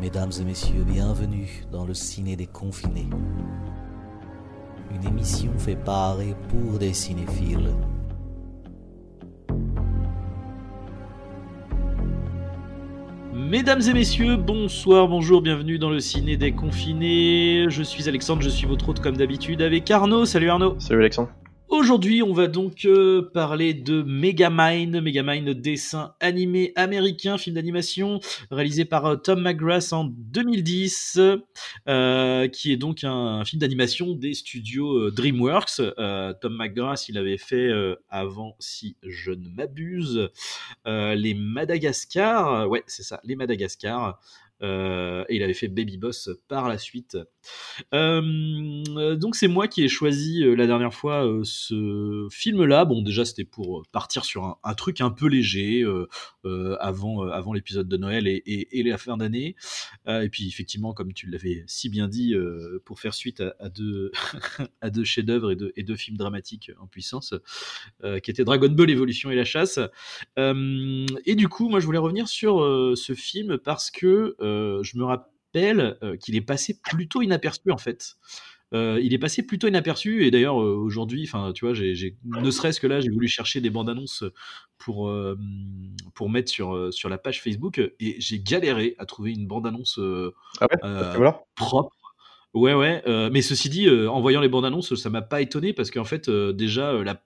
Mesdames et messieurs, bienvenue dans le ciné des confinés. Une émission fait par et pour des cinéphiles. Mesdames et messieurs, bonsoir, bonjour, bienvenue dans le ciné des confinés. Je suis Alexandre, je suis votre hôte comme d'habitude avec Arnaud. Salut Arnaud. Salut Alexandre. Aujourd'hui, on va donc euh, parler de Megamind, Megamind dessin animé américain, film d'animation réalisé par euh, Tom McGrath en 2010, euh, qui est donc un, film d'animation des studios DreamWorks. Tom McGrath, il avait fait avant, si je ne m'abuse, les Madagascar, ouais, c'est ça, les Madagascar. Euh, et il avait fait Baby Boss par la suite. Euh, donc c'est moi qui ai choisi euh, la dernière fois ce film-là. Bon, déjà c'était pour partir sur un, truc un peu léger avant, avant l'épisode de Noël et, la fin d'année. et puis effectivement, comme tu l'avais si bien dit, pour faire suite à, deux, chefs-d'œuvre et et deux films dramatiques en puissance, qui étaient Dragon Ball Evolution et La Chasse. et du coup, moi je voulais revenir sur ce film parce que je me rappelle euh, qu'il est passé plutôt inaperçu en fait. Euh, il est passé plutôt inaperçu et d'ailleurs aujourd'hui, enfin tu vois, j'ai, ne serait-ce que là, j'ai voulu chercher des bandes annonces pour pour mettre sur sur la page Facebook et j'ai galéré à trouver une bande annonce ah propre. Ouais ouais, mais ceci dit, en voyant les bandes annonces, ça m'a pas étonné parce qu'en fait déjà la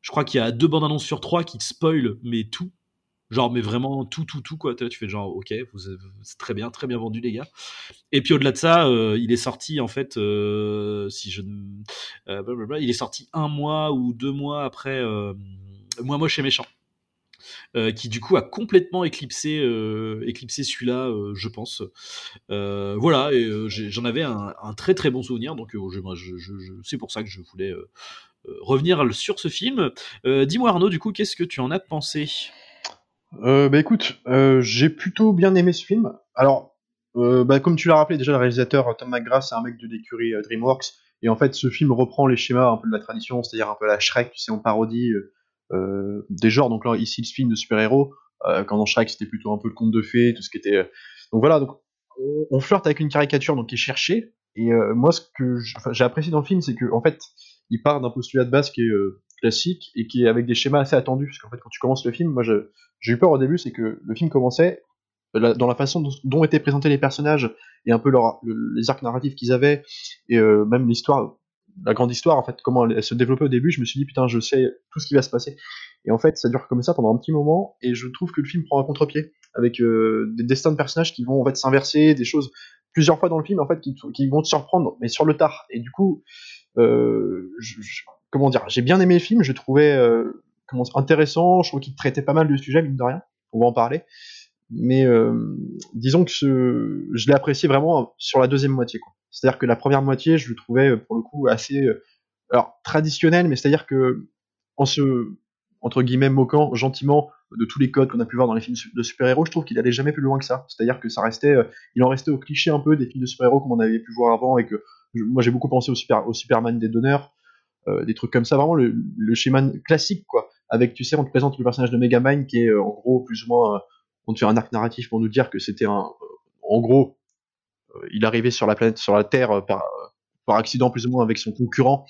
je crois qu'il y a deux bandes annonces sur trois qui spoilent mais tout Genre, mais vraiment tout, tout, tout, quoi. Tu fais genre, ok, c'est très bien, très bien vendu, les gars. Et puis au-delà de ça, euh, il est sorti, en fait, euh, si je. Euh, il est sorti un mois ou deux mois après Moi Moche et Méchant. qui du coup a complètement éclipsé, éclipsé celui-là, je pense. voilà, j'en avais un, très très bon souvenir, donc c'est pour ça que je voulais revenir sur ce film. Dis-moi Arnaud, du coup, qu'est-ce que tu en as pensé? Euh, bah écoute, euh, j'ai plutôt bien aimé ce film. Alors, euh, bah, comme tu l'as rappelé, déjà le réalisateur Tom McGrath, c'est un mec de l'écurie euh, DreamWorks, et en fait, ce film reprend les schémas un peu de la tradition, c'est-à-dire un peu la Shrek, tu sais, on parodie euh, des genres. Donc là, ici, le film de super-héros, quand dans Shrek, c'était plutôt un peu le conte de fées, tout ce qui était. Donc voilà, donc on, flirte avec une caricature donc qui est cherchée. Et moi, ce que j'ai apprécié dans le film, c'est que en fait, il part d'un postulat de base qui est classique et qui est avec des schémas assez attendus. Parce qu'en fait, quand tu commences le film, moi, j'ai eu peur au début, c'est que le film commençait dans la façon dont, étaient présentés les personnages et un peu leur, les arcs narratifs qu'ils avaient et euh, même l'histoire, la grande histoire en fait, comment elle, se développait au début. Je me suis dit putain, je sais tout ce qui va se passer. Et en fait, ça dure comme ça pendant un petit moment et je trouve que le film prend un contre-pied avec euh, des destins de personnages qui vont en fait s'inverser, des choses plusieurs fois dans le film en fait qui, vont te surprendre, mais sur le tard. Et du coup, euh, je, comment dire, j'ai bien aimé le film, je trouvais euh, intéressant, je trouve qu'il traitait pas mal de sujets, mine de rien, on va en parler. Mais euh, disons que ce, je l'ai apprécié vraiment sur la deuxième moitié. C'est-à-dire que la première moitié, je le trouvais pour le coup assez euh, alors traditionnel, mais c'est-à-dire que en se entre guillemets moquant gentiment de tous les codes qu'on a pu voir dans les films de super-héros, je trouve qu'il allait jamais plus loin que ça. C'est-à-dire que ça restait, il en restait au cliché un peu des films de super-héros comme on avait pu voir avant et que moi j'ai beaucoup pensé au, super, au Superman des donneurs, euh, des trucs comme ça, vraiment le, schéma classique, quoi. Avec, tu sais, on te présente le personnage de Megamind qui est euh, en gros plus ou moins, euh, on te fait un arc narratif pour nous dire que c'était un, en gros, il arrivait sur la planète, sur la Terre par, par accident plus ou moins avec son concurrent,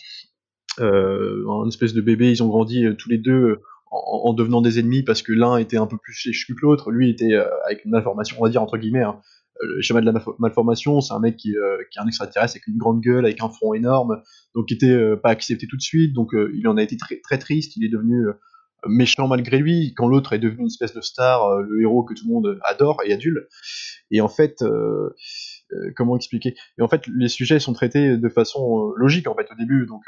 un espèce de bébé, ils ont grandi tous les deux en, devenant des ennemis parce que l'un était un peu plus chéchu que l'autre, lui était avec une malformation, on va dire entre guillemets, hein, le schéma de la malformation, c'est un mec qui, euh, qui, est un extraterrestre avec une grande gueule, avec un front énorme, donc qui était euh, pas accepté tout de suite, donc euh, il en a été très, très triste, il est devenu méchant malgré lui, quand l'autre est devenu une espèce de star, le héros que tout le monde adore et adule. Et en fait, comment expliquer? Et en fait, les sujets sont traités de façon logique en fait au début, donc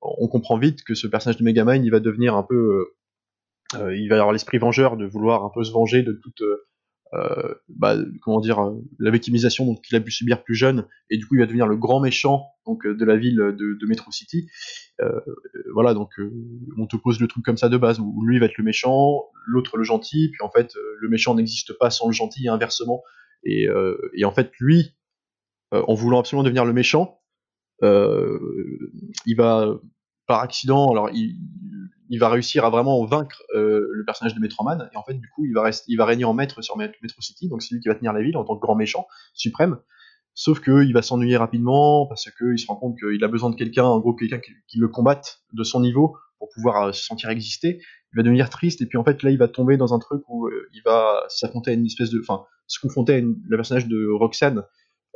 on comprend vite que ce personnage de Megamind, il va devenir un peu, il va avoir l'esprit vengeur de vouloir un peu se venger de toute euh, bah, comment dire, euh, la victimisation qu'il a pu subir plus jeune, et du coup il va devenir le grand méchant donc euh, de la ville de, Metro City. voilà, donc on te pose le truc comme ça de base, où lui va être le méchant, l'autre le gentil, puis en fait le méchant n'existe pas sans le gentil et inversement. Et, et en fait lui, en voulant absolument devenir le méchant, il va par accident, alors il, il va réussir à vraiment vaincre le personnage de Metroman et en fait du coup il va rester, il va régner en maître sur Metro City, donc c'est lui qui va tenir la ville en tant que grand méchant suprême. Sauf qu'il va s'ennuyer rapidement parce qu'il se rend compte qu'il a besoin de quelqu'un, en gros quelqu'un qui, le combatte de son niveau pour pouvoir se sentir exister. Il va devenir triste et puis en fait là il va tomber dans un truc où il va s'affronter à une espèce de, enfin se confronter à le personnage de Roxane,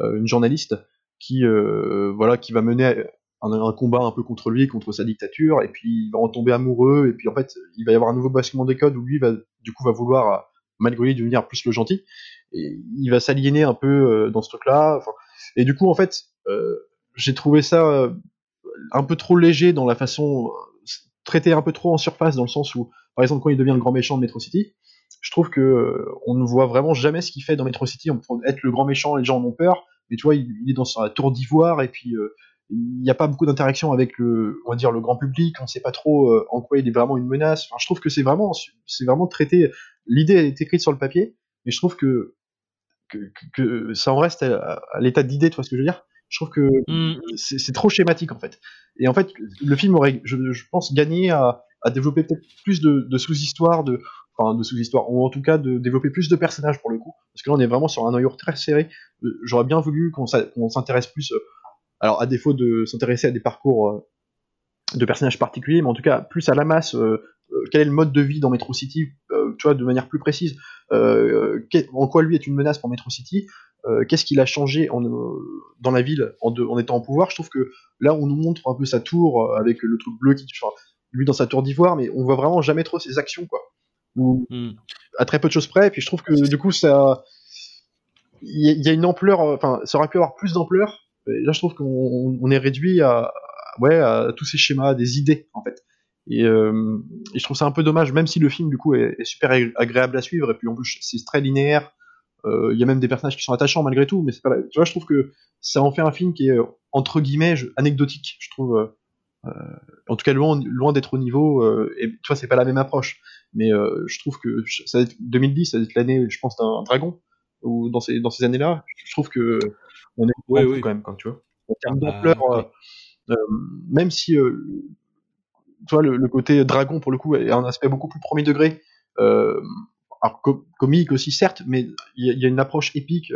une journaliste qui voilà qui va mener un, combat un peu contre lui, contre sa dictature, et puis il va en tomber amoureux, et puis en fait, il va y avoir un nouveau basculement des codes où lui va, du coup, va vouloir, malgré lui, devenir plus le gentil, et il va s'aliéner un peu euh, dans ce truc-là. Et du coup, en fait, euh, j'ai trouvé ça euh, un peu trop léger dans la façon, traité un peu trop en surface, dans le sens où, par exemple, quand il devient le grand méchant de Metro City, je trouve que on ne voit vraiment jamais ce qu'il fait dans Metro City. On peut être le grand méchant, les gens en ont peur, mais tu vois, il, est dans sa tour d'ivoire et puis il n'y a pas beaucoup d'interaction avec le, on va dire, le grand public. On ne sait pas trop euh, en quoi il est vraiment une menace. Enfin, je trouve que c'est vraiment, c'est vraiment traité. L'idée est écrite sur le papier, mais je trouve que que, que ça en reste à, l'état d'idée. Tu vois ce que je veux dire? Je trouve que mm. c'est trop schématique en fait. Et en fait, le film aurait, je, pense, gagné à, à développer peut-être plus de, de sous-histoires, de enfin de sous-histoires, ou en tout cas de développer plus de personnages pour le coup, parce que là on est vraiment sur un noyau très serré. Euh, j'aurais bien voulu qu'on s'intéresse plus euh, alors à défaut de s'intéresser à des parcours euh, de personnages particuliers, mais en tout cas plus à la masse, euh, euh, quel est le mode de vie dans Metro City, tu vois, de manière plus précise, en quoi lui est une menace pour Metro City, qu'est-ce qu'il a changé en, dans la ville en, étant en pouvoir? Je trouve que là, on nous montre un peu sa tour avec le truc bleu qui, enfin, lui dans sa tour d'ivoire, mais on voit vraiment jamais trop ses actions, quoi. Ou hmm. à très peu de choses près. Et puis je trouve que du coup, ça, il y, a une ampleur, enfin, ça aurait pu avoir plus d'ampleur là, je trouve qu'on est réduit à, ouais, à tous ces schémas, des idées, en fait. Euh, et, je trouve ça un peu dommage, même si le film, du coup, est, super agréable à suivre, et puis en plus, c'est très linéaire. Euh, il y a même des personnages qui sont attachants malgré tout, mais. Tu vois, je trouve que ça en fait un film qui est entre guillemets anecdotique. Je trouve. Euh, en tout cas, loin, d'être au niveau. et tu vois, c'est pas la même approche. Mais je trouve que ça 2010, ça va être l'année, je pense, d'un dragon. Ou dans ces, dans ces années-là, je trouve que on est oui, quand même, quand tu vois. En termes ah, d'ampleur, euh, euh, même si euh, tu vois, le, côté dragon, pour le coup, est un aspect beaucoup plus premier degré, alors comique aussi, certes, mais il y, a une approche épique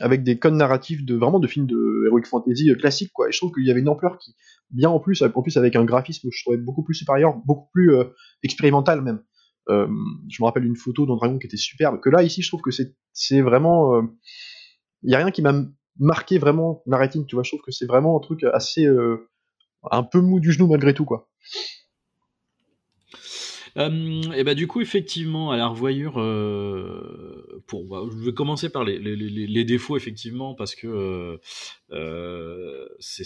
avec des codes narratifs de vraiment de films de heroic fantasy classiques quoi. Et je trouve qu'il y avait une ampleur qui bien en plus en plus avec un graphisme que je trouvais beaucoup plus supérieur beaucoup plus expérimental même. Je me rappelle une photo d'un dragon qui était superbe que là ici je trouve que c'est vraiment il y a rien qui m'a marqué vraiment narrative, tu vois. Je trouve que c'est vraiment un truc assez. Euh, un peu mou du genou malgré tout, quoi. et bah du coup effectivement à la revoyure euh, pour bah, je vais commencer par les, défauts effectivement parce que euh, c'est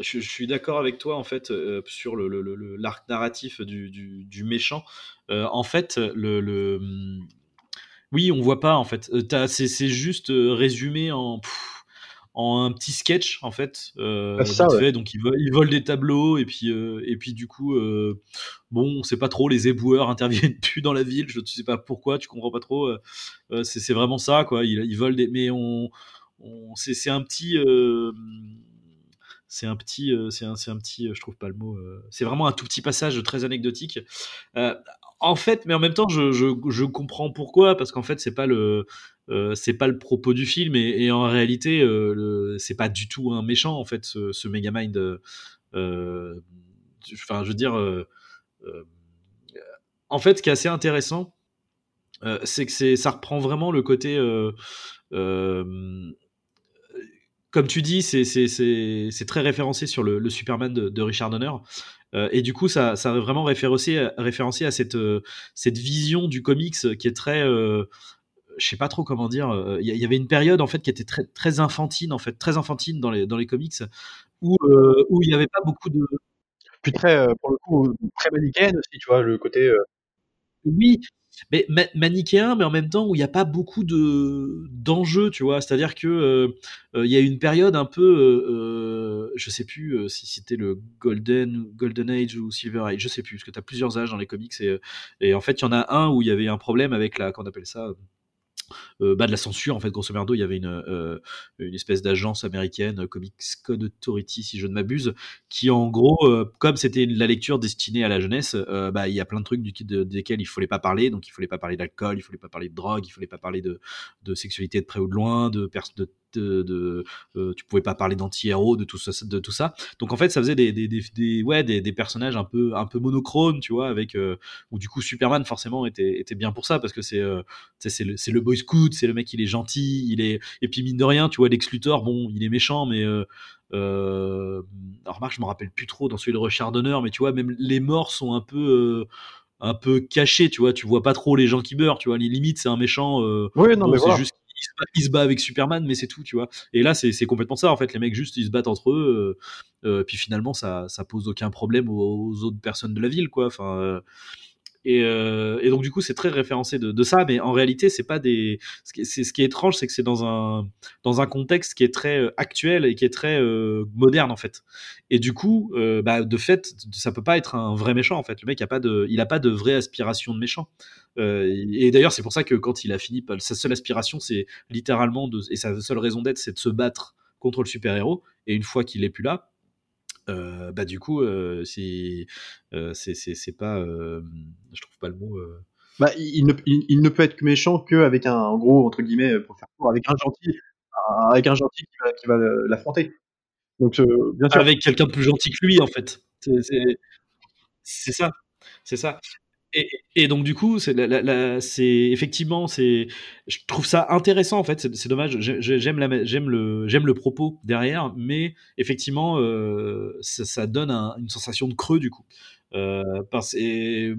je, suis d'accord avec toi en fait sur le l'arc narratif du, méchant en fait le, le oui, on voit pas en fait. Euh, c'est juste euh, résumé en, en un petit sketch en fait. Euh, ah, donc ils, volent des tableaux et puis et puis du coup bon, on sait pas trop. Les éboueurs interviennent plus dans la ville. Je ne sais pas pourquoi. Tu comprends pas trop. c'est vraiment ça quoi. Ils, volent des. Mais on, c'est un petit c'est un petit, c'est un, un, petit, je trouve pas le mot. c'est vraiment un tout petit passage très anecdotique en fait, mais en même temps, je, comprends pourquoi, parce qu'en fait, c'est pas le, euh, pas le propos du film, et, en réalité, euh, c'est pas du tout un méchant, en fait, ce, ce Megamind. Euh, enfin, je veux en fait, ce qui est assez intéressant, c'est que ça reprend vraiment le côté comme tu dis, c'est très référencé sur le, Superman de, Richard Donner. Euh, et du coup, ça, ça a vraiment référencé, référencé à cette, euh, cette vision du comics qui est très. Euh, je sais pas trop comment dire. Il y, avait une période en fait qui était très, très infantine, en fait, très infantine dans les, dans les comics, où, où il n'y avait pas beaucoup de. Puis très, pour le coup, très manichéenne aussi, tu vois, le côté. Oui, mais manichéen, mais en même temps où il n'y a pas beaucoup de d'enjeux, tu vois. C'est-à-dire que euh, euh, il y a une période un peu, euh, je sais plus si c'était le Golden Golden Age ou Silver Age, je sais plus, parce que tu as plusieurs âges dans les comics et, et en fait il y en a un où il y avait un problème avec la, qu'on appelle ça, euh, bah, de la censure en fait grosso merdo il y avait une, euh, une espèce d'agence américaine euh, Comics Code Authority si je ne m'abuse qui en gros comme c'était la lecture destinée à la jeunesse bah il y a plein de trucs du, de, desquels il fallait pas parler. Donc il fallait pas parler d'alcool il fallait pas parler de drogue il fallait pas parler de, de sexualité de près ou de loin de, de de, euh, tu pouvais pas parler d'anti-héros, de tout ça, de tout ça. Donc en fait, ça faisait des, des, des, ouais, des, des, personnages un peu, un peu monochromes, tu vois, avec euh, où du coup Superman forcément était, était bien pour ça parce que c'est, euh, c'est le, le boy scout, c'est le mec, il est gentil, il est, et puis mine de rien, tu vois, Lex Luthor, bon, il est méchant, mais euh, euh, alors remarque, je me rappelle plus trop dans celui de Richard Donner, mais tu vois, même les morts sont un peu un peu cachés, tu vois, tu vois pas trop les gens qui meurent, tu vois, les limites c'est un méchant. oui, non, mais juste il se, bat, avec Superman, mais c'est tout, tu vois. Et là, c'est complètement ça, en fait. Les mecs, juste, ils se battent entre eux. Euh, euh, puis finalement, ça, ça pose aucun problème aux, autres personnes de la ville, quoi. Enfin. Euh, et, donc du coup c'est très référencé de, ça mais en réalité c'est pas des ce qui est étrange c'est que c'est dans un dans un contexte qui est très actuel et qui est très moderne en fait. Et du coup bah, de fait ça peut pas être un vrai méchant en fait. Le mec a pas de il a pas de vraie aspiration de méchant. Euh, et d'ailleurs, c'est pour ça que quand il a fini, sa seule aspiration, c'est littéralement et sa seule raison d'être, c'est de se battre contre le super-héros. Et une fois qu'il est plus là, euh, bah du coup, euh, c'est, euh, c'est, pas, euh, je trouve pas le mot. Euh. Bah, il, ne, il, ne peut être que méchant qu'avec un, en gros, entre guillemets, pour faire court, avec un gentil, avec un gentil qui va, qui va l'affronter. Donc, bien sûr. Avec quelqu'un de plus gentil que lui, en fait. C'est ça. C'est ça. Et, donc du coup, c'est effectivement, c'est, je trouve ça intéressant en fait. C'est dommage. J'aime le, j'aime le propos derrière, mais effectivement, euh, ça, donne une sensation de creux du coup. Euh, et,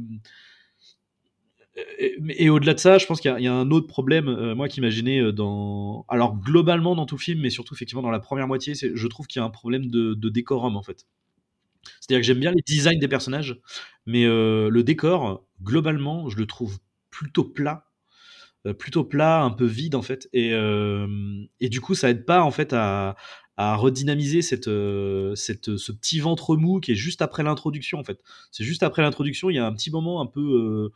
au-delà de ça, je pense qu'il y, a un autre problème, euh, moi, qu'imaginais dans, alors globalement dans tout film, mais surtout effectivement dans la première moitié, je trouve qu'il y a un problème de, de décorum en fait. C'est-à-dire que j'aime bien les designs des personnages, mais euh, le décor, globalement, je le trouve plutôt plat, euh, plutôt plat, un peu vide en fait, et, euh, et du coup, ça aide pas en fait à, à redynamiser cette, cette, ce petit ventre mou qui est juste après l'introduction en fait. C'est juste après l'introduction, il y a un petit moment un peu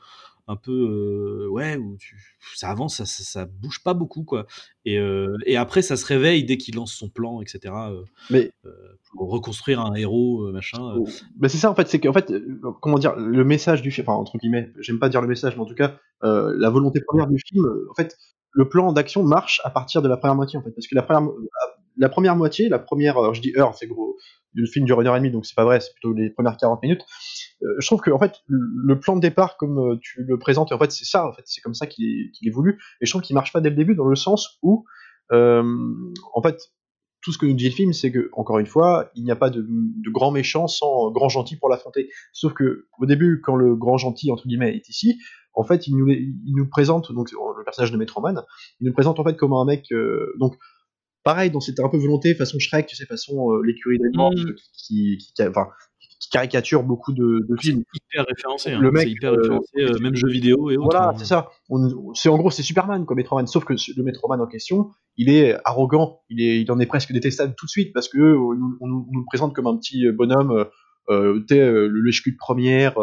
un peu euh, ouais où ça avance ça, ça, bouge pas beaucoup quoi. Et, euh, et après ça se réveille dès qu'il lance son plan etc euh, mais pour reconstruire un héros machin oh, bah, c'est ça en fait c'est qu'en fait comment dire le message du film enfin entre guillemets j'aime pas dire le message mais en tout cas la volonté première du film en fait le plan d'action marche à partir de la première moitié en fait parce que la première la première moitié la première je dis heure c'est gros le film dure une heure et demie donc c'est pas vrai c'est plutôt les premières 40 minutes je trouve que en fait le plan de départ comme euh, tu le présentes en fait c'est ça en fait c'est comme ça qu'il est, voulu et je trouve qu'il marche pas dès le début dans le sens où euh, en fait tout ce que nous dit le film, c'est que, encore une fois, il n'y a pas de, de, grand méchant sans grand gentil pour l'affronter. Sauf que, au début, quand le grand gentil, entre guillemets, est ici, en fait, il nous, il nous présente, donc, le personnage de Metroman, il nous présente, en fait, comme un mec, euh, donc, pareil, dans cette un peu volonté, façon Shrek, tu sais, façon euh, l'écurie des morts, mmh. qui, qui, qui, enfin, caricature beaucoup de, de films. hyper référencé. Hein. Le mec, hyper référencé, euh, même jeux vidéo et autres. Voilà, hein. c'est ça. C'est en gros c'est Superman comme Metroman, sauf que le Metroman en question, il est arrogant, il est, il en est presque détestable tout de suite parce que euh, on, nous le présente comme un petit euh, bonhomme. Euh, le lèche de première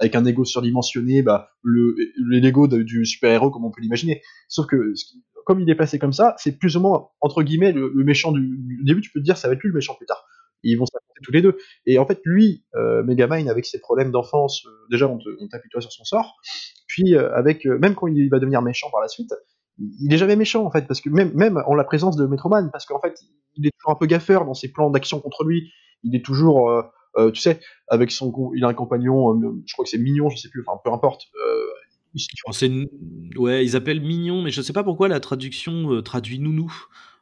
avec un ego surdimensionné, bah, le, le Lego du super-héros comme on peut l'imaginer. Sauf que comme il est placé comme ça, c'est plus ou moins entre guillemets le, méchant du, du, début. Tu peux te dire ça va être lui le méchant plus tard ils vont s'affronter tous les deux. Et en fait, lui, euh, Megamind, avec ses problèmes d'enfance, euh, déjà on, on toi sur son sort, puis euh, avec euh, même quand il va devenir méchant par la suite, il est jamais méchant en fait, parce que même même en la présence de Metroman, parce qu'en fait, il est toujours un peu gaffeur dans ses plans d'action contre lui. Il est toujours, tu sais, avec son, il a un compagnon, je crois que c'est Mignon, je sais plus, enfin peu importe. Une... Ouais, ils appellent Mignon, mais je sais pas pourquoi la traduction traduit Nounou.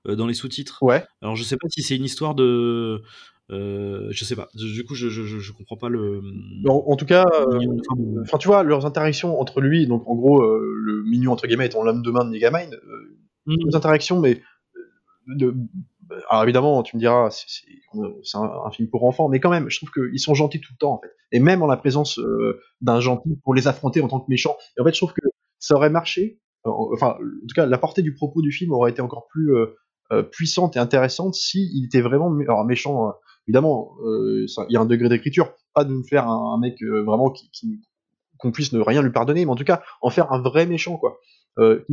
Euh, dans les sous-titres. Ouais. Alors je sais pas si c'est une histoire de. Euh, je sais pas. Du coup, je, je, je comprends pas le. En, tout cas, euh, tu vois, leurs interactions entre lui, donc en gros, le mignon entre guillemets étant l'homme de main de Megamind, mmh. interactions, mais de, alors évidemment, tu me diras, c'est un, un, film pour enfants, mais quand même, je trouve qu'ils sont gentils tout le temps, en fait. Et même en la présence d'un gentil pour les affronter en tant que méchants. Et en fait, je trouve que ça aurait marché. Enfin, en tout cas, la portée du propos du film aurait été encore plus puissante et intéressante si il était vraiment méchant hein. évidemment euh, il y a un degré d'écriture pas de nous faire un, mec euh, vraiment qui, qui qu'on puisse ne rien lui pardonner mais en tout cas en faire un vrai méchant quoi Euh,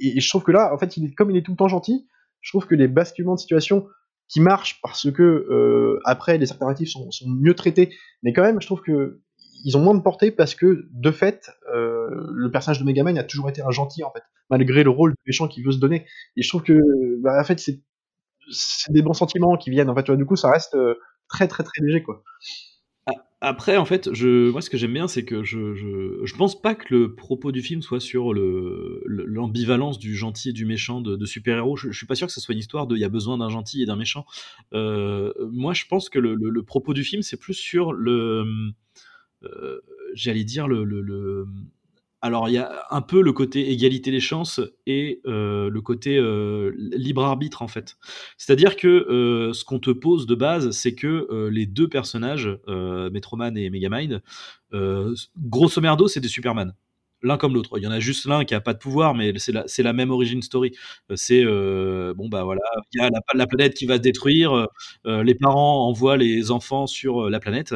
et, je trouve que là, en fait, il est, comme il est tout le temps gentil, je trouve que les basculements de situation qui marchent parce que euh, après les alternatives sont, sont, mieux traitées, mais quand même, je trouve que ils ont moins de portée parce que de fait, euh, le personnage de Megaman a toujours été un gentil en fait, malgré le rôle de méchant qu'il veut se donner. Et je trouve que, bah, en fait, c'est des bons sentiments qui viennent. En fait, tu du coup, ça reste euh, très très très léger quoi. Après, en fait, moi, ce que j'aime bien, c'est que je, je, pense pas que le propos du film soit sur le, l'ambivalence du gentil et du méchant de, super-héros. Je, je, suis pas sûr que ce soit une histoire de il y a besoin d'un gentil et d'un méchant. Euh, moi, je pense que le, le, propos du film, c'est plus sur le, j'allais dire le, le, alors il y a un peu le côté égalité des chances et euh, le côté euh, libre arbitre en fait. C'est-à-dire que euh, ce qu'on te pose de base, c'est que les deux personnages, Metroman et Megamind, grosso merdo, c'est des Superman. L'un comme l'autre. Il y en a juste l'un qui a pas de pouvoir, mais c'est la, la, même origin story. C'est bon bah voilà, il y a la, la, planète qui va se détruire, les parents envoient les enfants sur la planète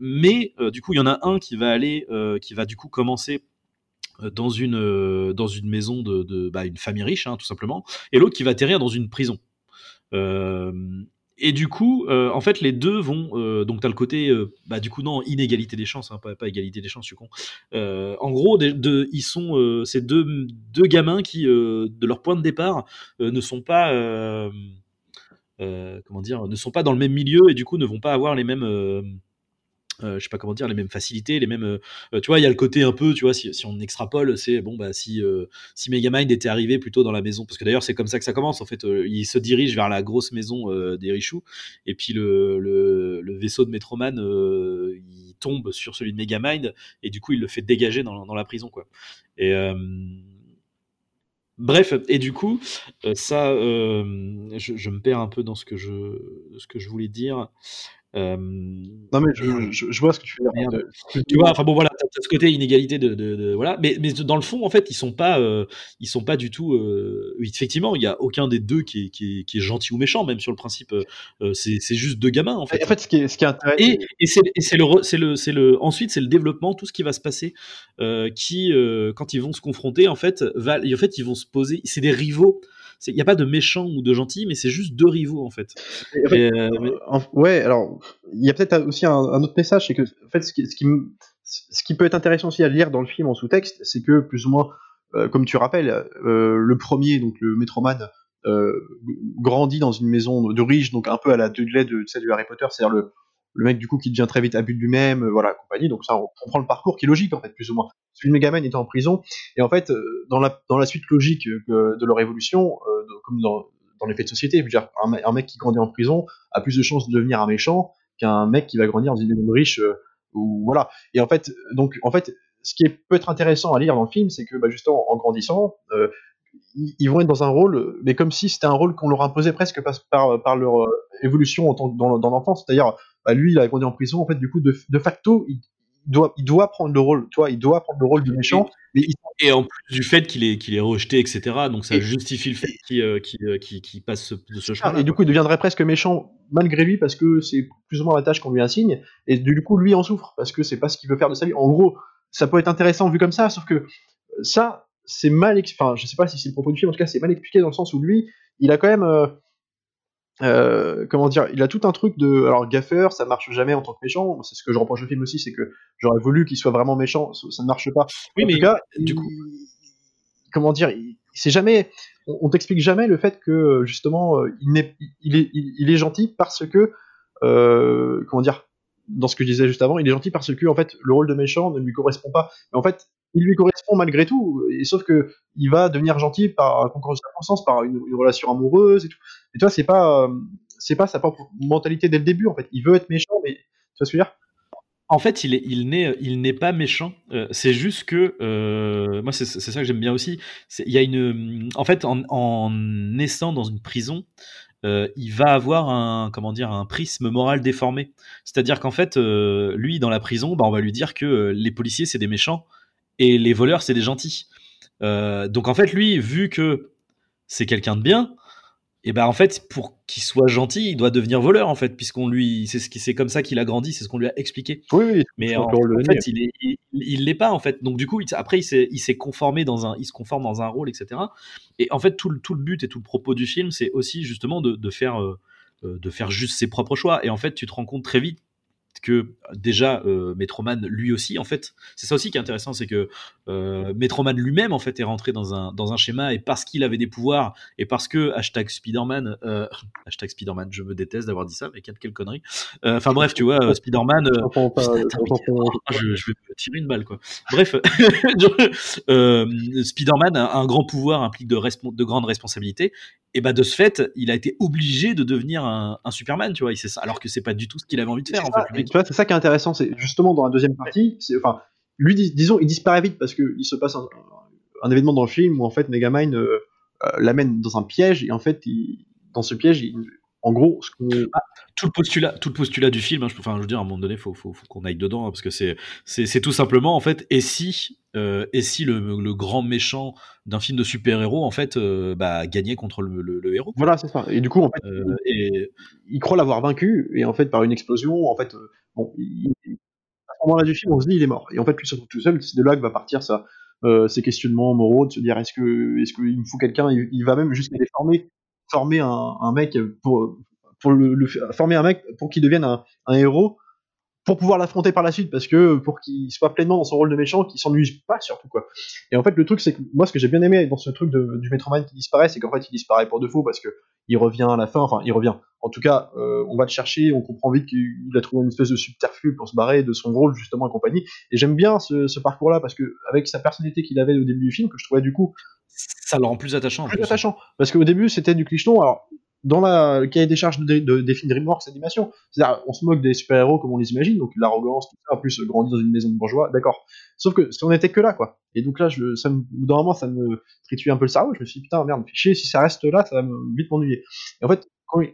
mais euh, du coup, il y en a un qui va aller, euh, qui va du coup commencer euh, dans une, dans une maison de, bah, une famille riche, hein, tout simplement, et l'autre qui va atterrir dans une prison. et du coup, en fait, les deux vont. donc, tu as le côté, bah, du coup, non, inégalité des chances, hein, pas, pas, égalité des chances, je suis con. en gros, ils sont ces deux, deux gamins qui, de leur point de départ, ne sont pas. comment dire, ne sont pas dans le même milieu et du coup ne vont pas avoir les mêmes euh, je sais pas comment dire, les mêmes facilités, les mêmes. Euh, tu vois, il y a le côté un peu, tu vois, si, on extrapole, c'est bon, bah si euh, si Megamind était arrivé plutôt dans la maison, parce que d'ailleurs c'est comme ça que ça commence. En fait, il se dirige vers la grosse maison des Richoux, et puis le, le, le vaisseau de Metroman, il tombe sur celui de Megamind, et du coup il le fait dégager dans, dans la prison, quoi. Et Bref, et du coup, ça, je, je, me perds un peu dans ce que je, ce que je voulais dire. Euh, non mais je, je, vois ce que tu veux dire. Tu vois, enfin bon voilà, t'as ce côté inégalité de, de, de, voilà, mais, mais dans le fond en fait ils sont pas, euh, ils sont pas du tout. Euh, effectivement, il y a aucun des deux qui est, qui est, qui est gentil ou méchant, même sur le principe, euh, c'est juste deux gamins en fait. En fait, ce qui est, ce qui est intéressant. Et, et c'est le, c'est le, c'est le, ensuite c'est le développement, tout ce qui va se passer, qui quand ils vont se confronter en fait, va, en fait ils vont se poser, c'est des rivaux il n'y a pas de méchant ou de gentil, mais c'est juste deux rivaux en fait. Euh, ouais, alors il y a peut-être aussi un, autre message, c'est que en fait, ce qui, ce, qui, ce qui, peut être intéressant aussi à lire dans le film en sous-texte, c'est que plus ou moins, euh, comme tu rappelles, euh, le premier, donc le Metroman, grandit dans une maison de riche, donc un peu à la Dudley de, de, du Harry Potter, c'est-à-dire le, le mec du coup qui devient très vite abus de lui-même, euh, voilà, compagnie. Donc ça, on comprend le parcours qui est logique en fait, plus ou moins. Celui de Megaman était en prison, et en fait, euh, dans la dans la suite logique euh, de leur évolution, comme dans dans les faits de société, je veux dire, un, mec qui grandit en prison a plus de chances de devenir un méchant qu'un mec qui va grandir dans une riche, ou voilà. Et en fait, donc en fait, ce qui peut être intéressant à lire dans le film, c'est que bah, justement en grandissant, ils vont être dans un rôle, mais comme si c'était un rôle qu'on leur imposait presque par, par, leur évolution dans, dans l'enfance. C'est-à-dire, bah, lui, il a grandi en prison, en fait, du coup, de, de facto, il, doit, il doit prendre le rôle, toi, il doit prendre le rôle du méchant. Et, en plus du fait qu'il est, qu'il est rejeté, etc., donc ça justifie le fait qu'il euh, euh, passe de ce chemin. Et du coup, il deviendrait presque méchant malgré lui parce que c'est plus ou moins la tâche qu'on lui assigne, et du coup, lui en souffre parce que c'est pas ce qu'il veut faire de sa vie. En gros, ça peut être intéressant vu comme ça, sauf que ça, c'est mal, enfin, je sais pas si c'est le propos du film, en tout cas, c'est mal expliqué dans le sens où lui, il a quand même. Euh, euh, comment dire, il a tout un truc de, alors Gaffer, ça marche jamais en tant que méchant. C'est ce que je reproche au film aussi, c'est que j'aurais voulu qu'il soit vraiment méchant, ça ne marche pas. Oui, mais du coup, comment dire, c'est jamais, on, t'explique jamais le fait que justement, euh, il, est, il, est, il, est gentil parce que, euh, comment dire, dans ce que je disais juste avant, il est gentil parce que en fait, le rôle de méchant ne lui correspond pas. Mais en fait, il lui correspond malgré tout, et sauf que il va devenir gentil par concours de circonstances, par une, relation amoureuse et tout. Et toi, c'est pas, euh, c'est pas sa propre mentalité dès le début en fait. Il veut être méchant, mais tu vois ce dire? En fait, il est, il n'est, il n'est pas méchant. Euh, c'est juste que euh, moi, c'est, ça que j'aime bien aussi. il y a une, en fait, en, en naissant dans une prison, il va avoir un comment dire un prisme moral déformé. C'est-à-dire qu'en fait, lui dans la prison, bah, on va lui dire que les policiers c'est des méchants et les voleurs c'est des gentils. Euh, donc en fait lui vu que c'est quelqu'un de bien, et ben en fait pour qu'il soit gentil, il doit devenir voleur en fait, puisqu'on lui, c'est ce qui, c'est comme ça qu'il a grandi, c'est ce qu'on lui a expliqué. Oui, oui. Mais en, fait, il est, il, il l'est pas en fait. Donc du coup, il- après, il s'est, il s'est conformé dans un, il se conforme dans un rôle, etc. Et en fait, tout le, tout le but et tout le propos du film, c'est aussi justement de, de faire, euh, euh, de faire juste ses propres choix. Et en fait, tu te rends compte très vite que déjà euh, Metroman lui aussi en fait c'est ça aussi qui est intéressant c'est que euh, Metroman lui-même en fait est rentré dans un dans un schéma et parce qu'il avait des pouvoirs et parce que hashtag Spiderman euh, hashtag Spiderman je me déteste d'avoir dit ça mais quelle, quelle connerie Euh, enfin bref tu vois Spiderman euh, Putain, je, je vais me tirer une balle, quoi. Bref, Spider-Man, un, un grand pouvoir implique de, respo- de grandes responsabilités. Et bah, de ce fait, il a été obligé de devenir un, un Superman, tu vois. Il ça, alors que c'est pas du tout ce qu'il avait envie de faire, C'est en ça, fait. tu vois, c'est ça qui est intéressant, c'est justement dans la deuxième partie, c'est enfin lui dis- disons il disparaît vite parce que il se passe un, un événement dans le film où en fait Megamind euh, euh, l'amène dans un piège et en fait il- dans ce piège il- en gros ce qu'on tout le postulat, tout le postulat du film, hein, je, enfin, je veux dire, à un moment donné, faut, faut, faut qu'on aille dedans, hein, parce que c'est, tout simplement, en fait, et si, euh, et si le, le grand méchant d'un film de super-héros, en fait, euh, bah, gagnait contre le, le- le héros. voilà c'est ça. Et du coup en fait Euh, et il croit l'avoir vaincu et en fait par une explosion en fait bon il- il- à ce moment-là du film on se dit il est mort. Et en fait lui se retrouve tout seul c'est de là que va partir ça euh, ses questionnements moraux de se dire est-ce que est-ce qu'il me faut quelqu'un? Il, il va même jusqu'à aller former un, un mec pour pour le, le former un mec pour qu'il devienne un, un héros pour pouvoir l'affronter par la suite parce que pour qu'il soit pleinement dans son rôle de méchant qu'il s'ennuie pas surtout quoi et en fait le truc c'est que moi ce que j'ai bien aimé dans ce truc de, du Metroman qui disparaît c'est qu'en fait il disparaît pour de faux parce que il revient à la fin enfin il revient en tout cas euh, on va le chercher on comprend vite qu'il a trouvé une espèce de subterfuge pour se barrer de son rôle justement et compagnie et j'aime bien ce, ce parcours là parce que avec sa personnalité qu'il avait au début du film que je trouvais du coup ça le rend plus attachant. plus. attachant. Parce qu'au début, c'était du clicheton. Alors, dans la, le cahier des charges de, de- des films DreamWorks animation, c'est-à-dire, on se moque des super-héros comme on les imagine, donc l'arrogance, tout ça, en plus, euh, grandi dans une maison de bourgeois, d'accord. Sauf que, si on était que là, quoi. Et donc là, je, ça me, moment, ça me trituait un peu le cerveau. Je me suis dit, putain, merde, fichier, si ça reste là, ça va me- vite m'ennuyer. Et en fait,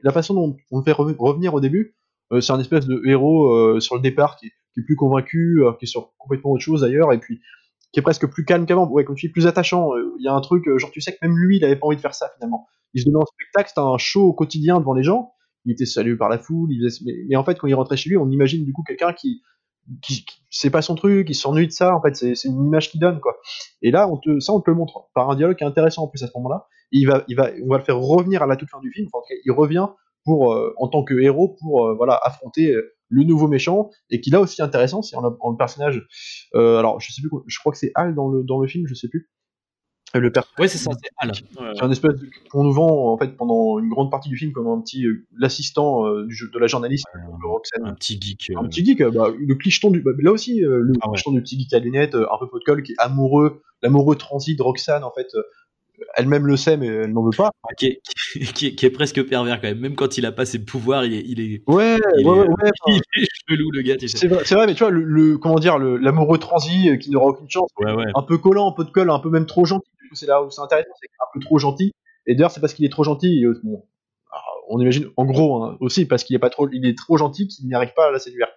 la façon dont on le fait rev- revenir au début, euh, c'est un espèce de héros euh, sur le départ qui est, plus convaincu, euh, qui est sur complètement autre chose d'ailleurs, et puis qui est presque plus calme qu'avant, ouais, comme tu dis, plus attachant. Il y a un truc, genre tu sais que même lui, il avait pas envie de faire ça finalement. Il se donnait en spectacle, c'était un show quotidien devant les gens. Il était salué par la foule, il faisait... mais, en fait, quand il rentrait chez lui, on imagine du coup quelqu'un qui, qui, qui c'est pas son truc, qui s'ennuie de ça. En fait, c'est une image qu'il donne quoi. Et là, on te, ça, on te le montre par un dialogue qui est intéressant en plus à ce moment-là. Il va, il on va le faire revenir à la toute fin du film. En tout cas, il revient pour, euh, en tant que héros, pour euh, voilà affronter euh, le nouveau méchant et qui là aussi intéressant, c'est en, en le personnage. alors, je sais plus, je crois que c'est Al dans le dans le film, je sais plus. Euh, Le personnage Ouais, c'est ça, c'est Al. Ouais, c'est un espèce qu'on nous vend en fait pendant une grande partie du film comme un petit euh, l'assistant euh, du jeu- de la journaliste Ouais, de Roxane. un petit geek. euh, Un petit geek, euh, bah, le clicheton du, bah, là aussi, euh, le Ah ouais. clicheton du petit geek à lunettes, euh, un peu pot de colle, qui est amoureux, l'amoureux transi de Roxane, en fait, euh, elle-même le sait, mais elle n'en veut pas. qui, est, qui, est, qui est presque pervers quand même. Même quand il a pas ses pouvoirs, il est, il est, Ouais, il ouais, est, ouais, ouais, il est chelou, le gars. C'est vrai, c'est vrai, mais tu vois, le, le- comment dire, l'amoureux transi euh, qui n'aura aucune chance, Ouais, ouais. un peu collant, un peu de colle, un peu même trop gentil. C'est là où c'est intéressant, c'est un peu trop gentil. Et d'ailleurs, c'est parce qu'il est trop gentil. euh, bon, on imagine, en gros, hein, aussi parce qu'il est pas trop, il est trop gentil qu'il n'y arrive pas à la séduire.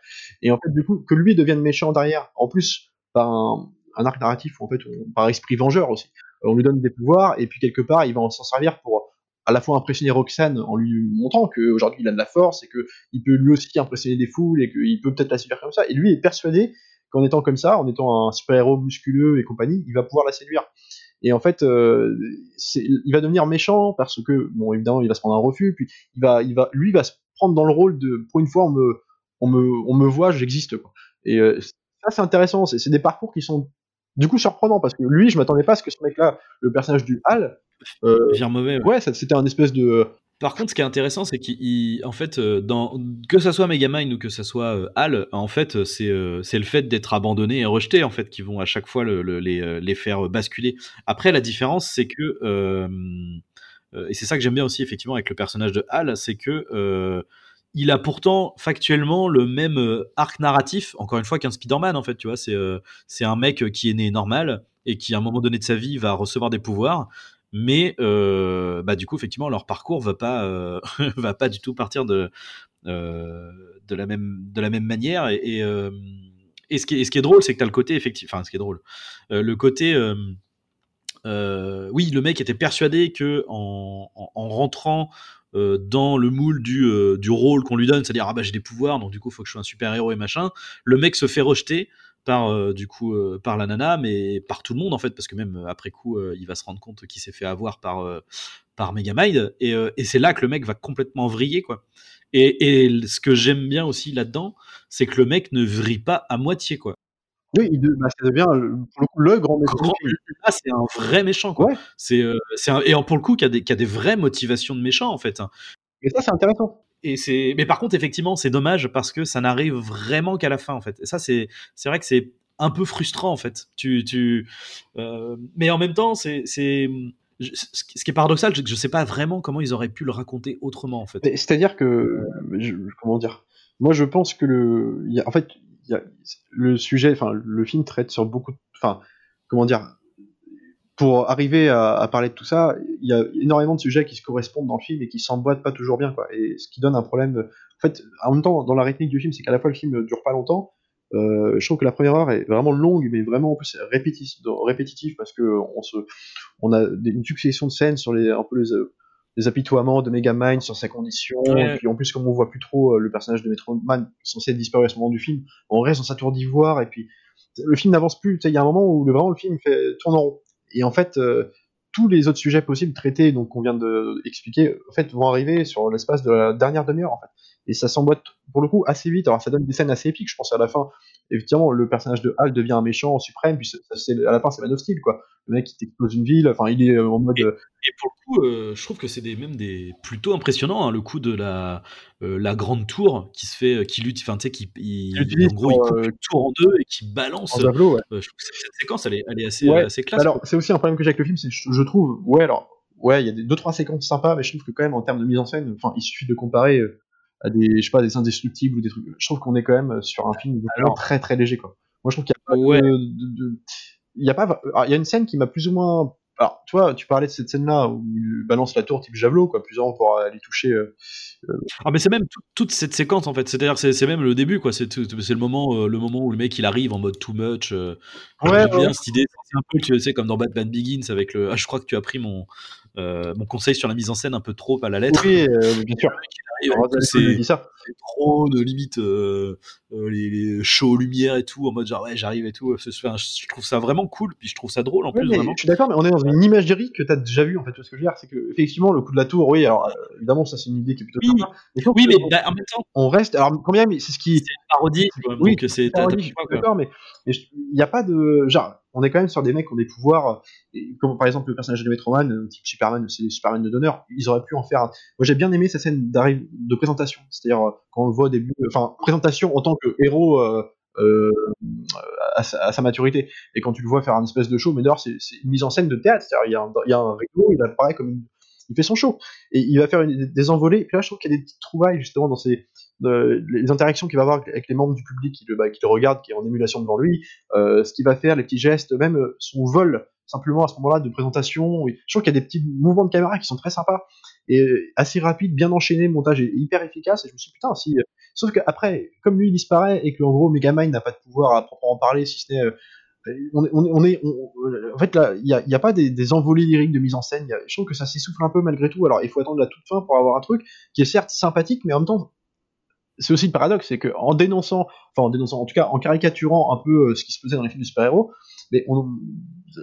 Et en fait, du coup, que lui devienne méchant derrière, en plus par un, arc narratif, en fait, on- par esprit vengeur aussi. On lui donne des pouvoirs et puis quelque part, il va en s'en servir pour à la fois impressionner Roxane en lui montrant qu'aujourd'hui il a de la force et qu'il peut lui aussi impressionner des foules et qu'il peut peut-être la séduire comme ça. Et lui est persuadé qu'en étant comme ça, en étant un super-héros musculeux et compagnie, il va pouvoir la séduire. Et en fait, euh, il va devenir méchant parce que, bon, évidemment, il va se prendre un refus, puis il va, il va, lui va se prendre dans le rôle de, pour une fois, on me, on me, on me voit, j'existe. Et euh, ça, c'est intéressant. C'est des parcours qui sont, du coup, surprenants parce que lui, je m'attendais pas à ce que ce mec-là, le personnage du Hal, euh, mauvais. ouais. c'était un espèce de, Par contre, ce qui est intéressant, c'est qu'en fait, euh, que ça soit Megamind ou que ça soit euh, Hal, en fait, c'est euh, c'est le fait d'être abandonné et rejeté, en fait, qui vont à chaque fois le- le- les, les faire basculer. Après, la différence, c'est que, et c'est ça que j'aime bien aussi, effectivement, avec le personnage de Hal, c'est que il a pourtant factuellement le même arc narratif, encore une fois, qu'un Spider-Man, en fait, tu vois. C'est un mec qui est né normal et qui, à un moment donné de sa vie, va recevoir des pouvoirs mais euh, bah du coup effectivement leur parcours va pas euh, va pas du tout partir de euh, la même manière et, et, ce qui est drôle c'est que tu as le côté effectivement enfin ce qui est drôle le côté oui le mec était persuadé que en, en, en rentrant dans le moule du, rôle qu'on lui donne, c'est-à-dire ah bah j'ai des pouvoirs, donc du coup faut que je sois un super héros et machin. Le mec se fait rejeter par euh, du coup par la nana, mais par tout le monde en fait, parce que même après coup il va se rendre compte qu'il s'est fait avoir par par Megamind, et, et c'est là que le mec va complètement vriller quoi. Et, et ce que j'aime bien aussi là-dedans, c'est que le mec ne vrille pas à moitié quoi. Oui, il de, bah, ça devient le, pour le, coup, le grand méchant. Là, c'est un vrai méchant, quoi. Ouais. C'est, euh, c'est un, et pour le coup, qui a, des, qui a des vraies motivations de méchant, en fait. hein. Et ça, c'est intéressant. Et c'est, mais par contre, effectivement, c'est dommage parce que ça n'arrive vraiment qu'à la fin, en fait. Ça, c'est, c'est vrai que c'est un peu frustrant, en fait. Tu, tu, euh, mais en même temps, c'est, c'est, ce qui est paradoxal, je sais pas vraiment comment ils auraient pu le raconter autrement, en fait. C'est-à-dire que, comment dire, moi je pense que le, en fait, y a, le sujet, enfin le film traite sur beaucoup, enfin, comment dire, pour arriver à, à parler de tout ça, il y a énormément de sujets qui se correspondent dans le film et qui s'emboîtent pas toujours bien, quoi. Et ce qui donne un problème. de- En fait, en même temps, dans la rythmique du film, c'est qu'à la fois le film dure pas longtemps. Euh, je trouve que la première heure est vraiment longue, mais vraiment en plus répétitive, répétitive parce que on se, on a une succession de scènes sur les un peu les, les apitoiements de Megamind sur sa condition, Ouais. et puis en plus comme on voit plus trop euh, le personnage de Metro Man censé disparu à ce moment du film, on reste dans sa tour d'ivoire et puis le film n'avance plus. Il y a un moment où le, vraiment le film fait tourne en rond. Et en fait, euh, tous les autres sujets possibles traités, donc qu'on vient de expliquer, en fait, vont arriver sur l'espace de la dernière demi-heure, en fait. Et ça s'emboîte pour le coup assez vite. Alors ça donne des scènes assez épiques. Je pense à la fin, effectivement, le personnage de Hal devient un méchant suprême. Puis c'est- à la fin, c'est Man of Steel, quoi. Le mec qui explose une ville. Enfin, il est euh, en mode. euh, Et pour le coup, euh, je trouve que c'est des, même des plutôt impressionnant hein, le coup de la euh, la grande tour qui se fait, qui lutte, enfin tu sais, qui il- en gros il coupe une tour en deux et qui balance. en javelot, ouais. Je trouve que cette séquence, elle est, elle est assez, Ouais, assez classe. Alors, c'est aussi un problème que j'ai avec le film, c'est que je, je trouve, ouais, alors, ouais, il y a des deux trois séquences sympas, mais je trouve que quand même en termes de mise en scène, enfin, il suffit de comparer euh, à des, je sais pas, des indestructibles ou des trucs. Je trouve qu'on est quand même sur un film vraiment Alors- très très léger, quoi. Moi, je trouve qu'il y a pas Ouais. de, de- de- il y a pas, alors, il y a une scène qui m'a plus ou moins, alors, toi, tu parlais de cette scène-là où il balance la tour type javelot, quoi, plusieurs pour aller toucher. euh, Ah mais c'est même tout- toute cette séquence en fait. C'est-à-dire que c'est même le début quoi. C'est le moment, euh, le moment où le mec il arrive en mode too much. euh, Ouais, bien ouais. cette idée. C'est un peu tu sais comme dans Batman Begins avec le. Ah, je crois que tu as pris mon euh, mon conseil sur la mise en scène un peu trop à la lettre. Oui, euh, bien sûr. C'est trop de limite euh, euh, les, les shows lumière et tout en mode genre ouais j'arrive et tout enfin, je trouve ça vraiment cool puis je trouve ça drôle en Ouais, plus vraiment je suis d'accord, mais on est dans une imagerie que tu as déjà vue, en fait. Tu vois ce que je veux dire C'est que, effectivement, le coup de la tour, oui, alors, euh, évidemment, ça, c'est une idée qui est plutôt Oui. sympa. Mais oui mais on- bah, en même temps on reste. Alors, combien, mais c'est ce qui. c'est une parodie. Oui, c'est t'as- t'as d'accord, mais il n'y a pas de. Genre, on est quand même sur des mecs qui ont des pouvoirs, comme par exemple le personnage de Metroman, euh, type Superman, c'est les Superman de donneur, ils auraient pu en faire. Moi, j'ai bien aimé sa scène de présentation, c'est-à-dire euh, quand on le voit au début, enfin, présentation en tant que héros. euh, à, sa, maturité et quand tu le vois faire un espèce de show mais d'ailleurs c'est une mise en scène de théâtre c'est-à-dire il y a un, rideau il apparaît comme il fait son show et il va faire une- des envolées et puis là je trouve qu'il y a des petites trouvailles justement dans ces les interactions qu'il va avoir avec les membres du public qui le, bah, qui regardent, qui est en émulation devant lui, euh, ce qu'il va faire, les petits gestes, même euh, son vol, simplement à ce moment-là de présentation. Je trouve qu'il y a des petits mouvements de caméra qui sont très sympas et euh, assez rapides, bien enchaînés, montage est hyper efficace. Et je me suis dit, putain, si. Sauf qu'après, comme lui il disparaît et que en gros Megamind n'a pas de pouvoir à proprement parler, si ce n'est. on est, en fait là, il n'y a, a pas des, envolées lyriques de mise en scène. Je trouve que ça s'essouffle un peu malgré tout. Alors il faut attendre la toute fin pour avoir un truc qui est certes sympathique, mais en même temps c'est aussi le paradoxe, c'est qu'en dénonçant, enfin en dénonçant, en tout cas en caricaturant un peu euh, ce qui se faisait dans les films de super-héros, mais on,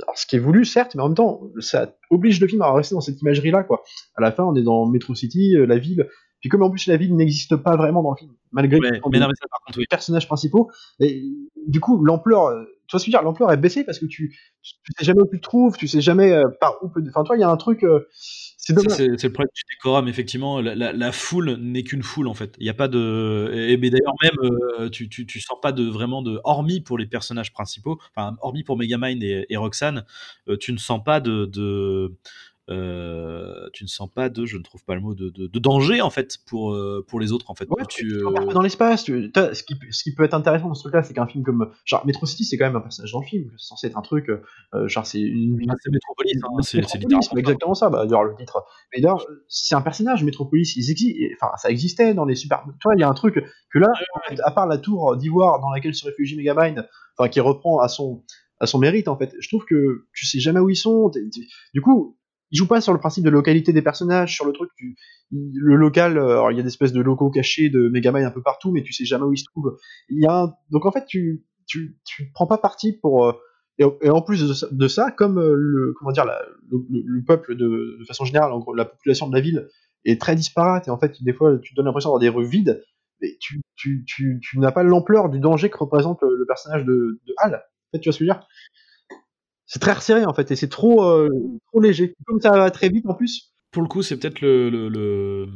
alors, ce qui est voulu certes, mais en même temps, ça oblige le film à rester dans cette imagerie-là, quoi. À la fin, on est dans Metro City, euh, la ville, puis comme en plus la ville n'existe pas vraiment dans le film, malgré Ouais, mais des- non mais ça par contre les personnages principaux, et du coup l'ampleur, euh, tu vois ce que je veux dire, l'ampleur est baissée parce que tu, tu sais jamais où tu te trouves, tu sais jamais par où enfin toi il y a un truc, euh, c'est le problème du décorum, effectivement. La, foule n'est qu'une foule, en fait. Il n'y a pas de. Et, mais d'ailleurs, même, euh, tu, tu, sens pas de vraiment de. Hormis pour les personnages principaux, enfin, hormis pour Megamind et, et Roxanne, euh, tu ne sens pas de euh, tu ne sens pas de, je ne trouve pas le mot, de, de, de danger en fait pour, euh, pour les autres en fait. Ouais, tu, tu euh, dans l'espace. tu- Ce qui, ce qui peut être intéressant dans ce truc-là, c'est qu'un film comme genre Metro City, c'est quand même un personnage dans le film. C'est censé être un truc, euh, genre c'est une ah, c'est Metropolis, hein, c'est exactement ça. Bah, d'ailleurs le titre. Mais d'ailleurs, c'est un personnage Metropolis. Ils existent. Enfin, ça existait dans les super. Tu vois, il y a un truc que là, en fait, à part la tour d'ivoire dans laquelle se réfugie Megamind, enfin qui reprend à son à son mérite en fait. Je trouve que tu sais jamais où ils sont. Du coup, il joue pas sur le principe de localité des personnages, sur le truc, tu, le local, euh, alors il y a des espèces de locaux cachés de Megaman un peu partout, mais tu sais jamais où ils se trouvent. Il y a donc en fait tu tu tu prends pas parti pour euh, et, en plus de ça, comme euh, le comment dire le, peuple de, de, façon générale, la population de la ville est très disparate et en fait des fois tu te donnes l'impression d'avoir des rues vides, mais tu tu tu, tu n'as pas l'ampleur du danger que représente le, personnage de, de Hal. En fait, tu vois ce dire? C'est très resserré en fait et c'est trop trop léger. Comme ça va très vite en plus, pour le coup, c'est peut-être le, le,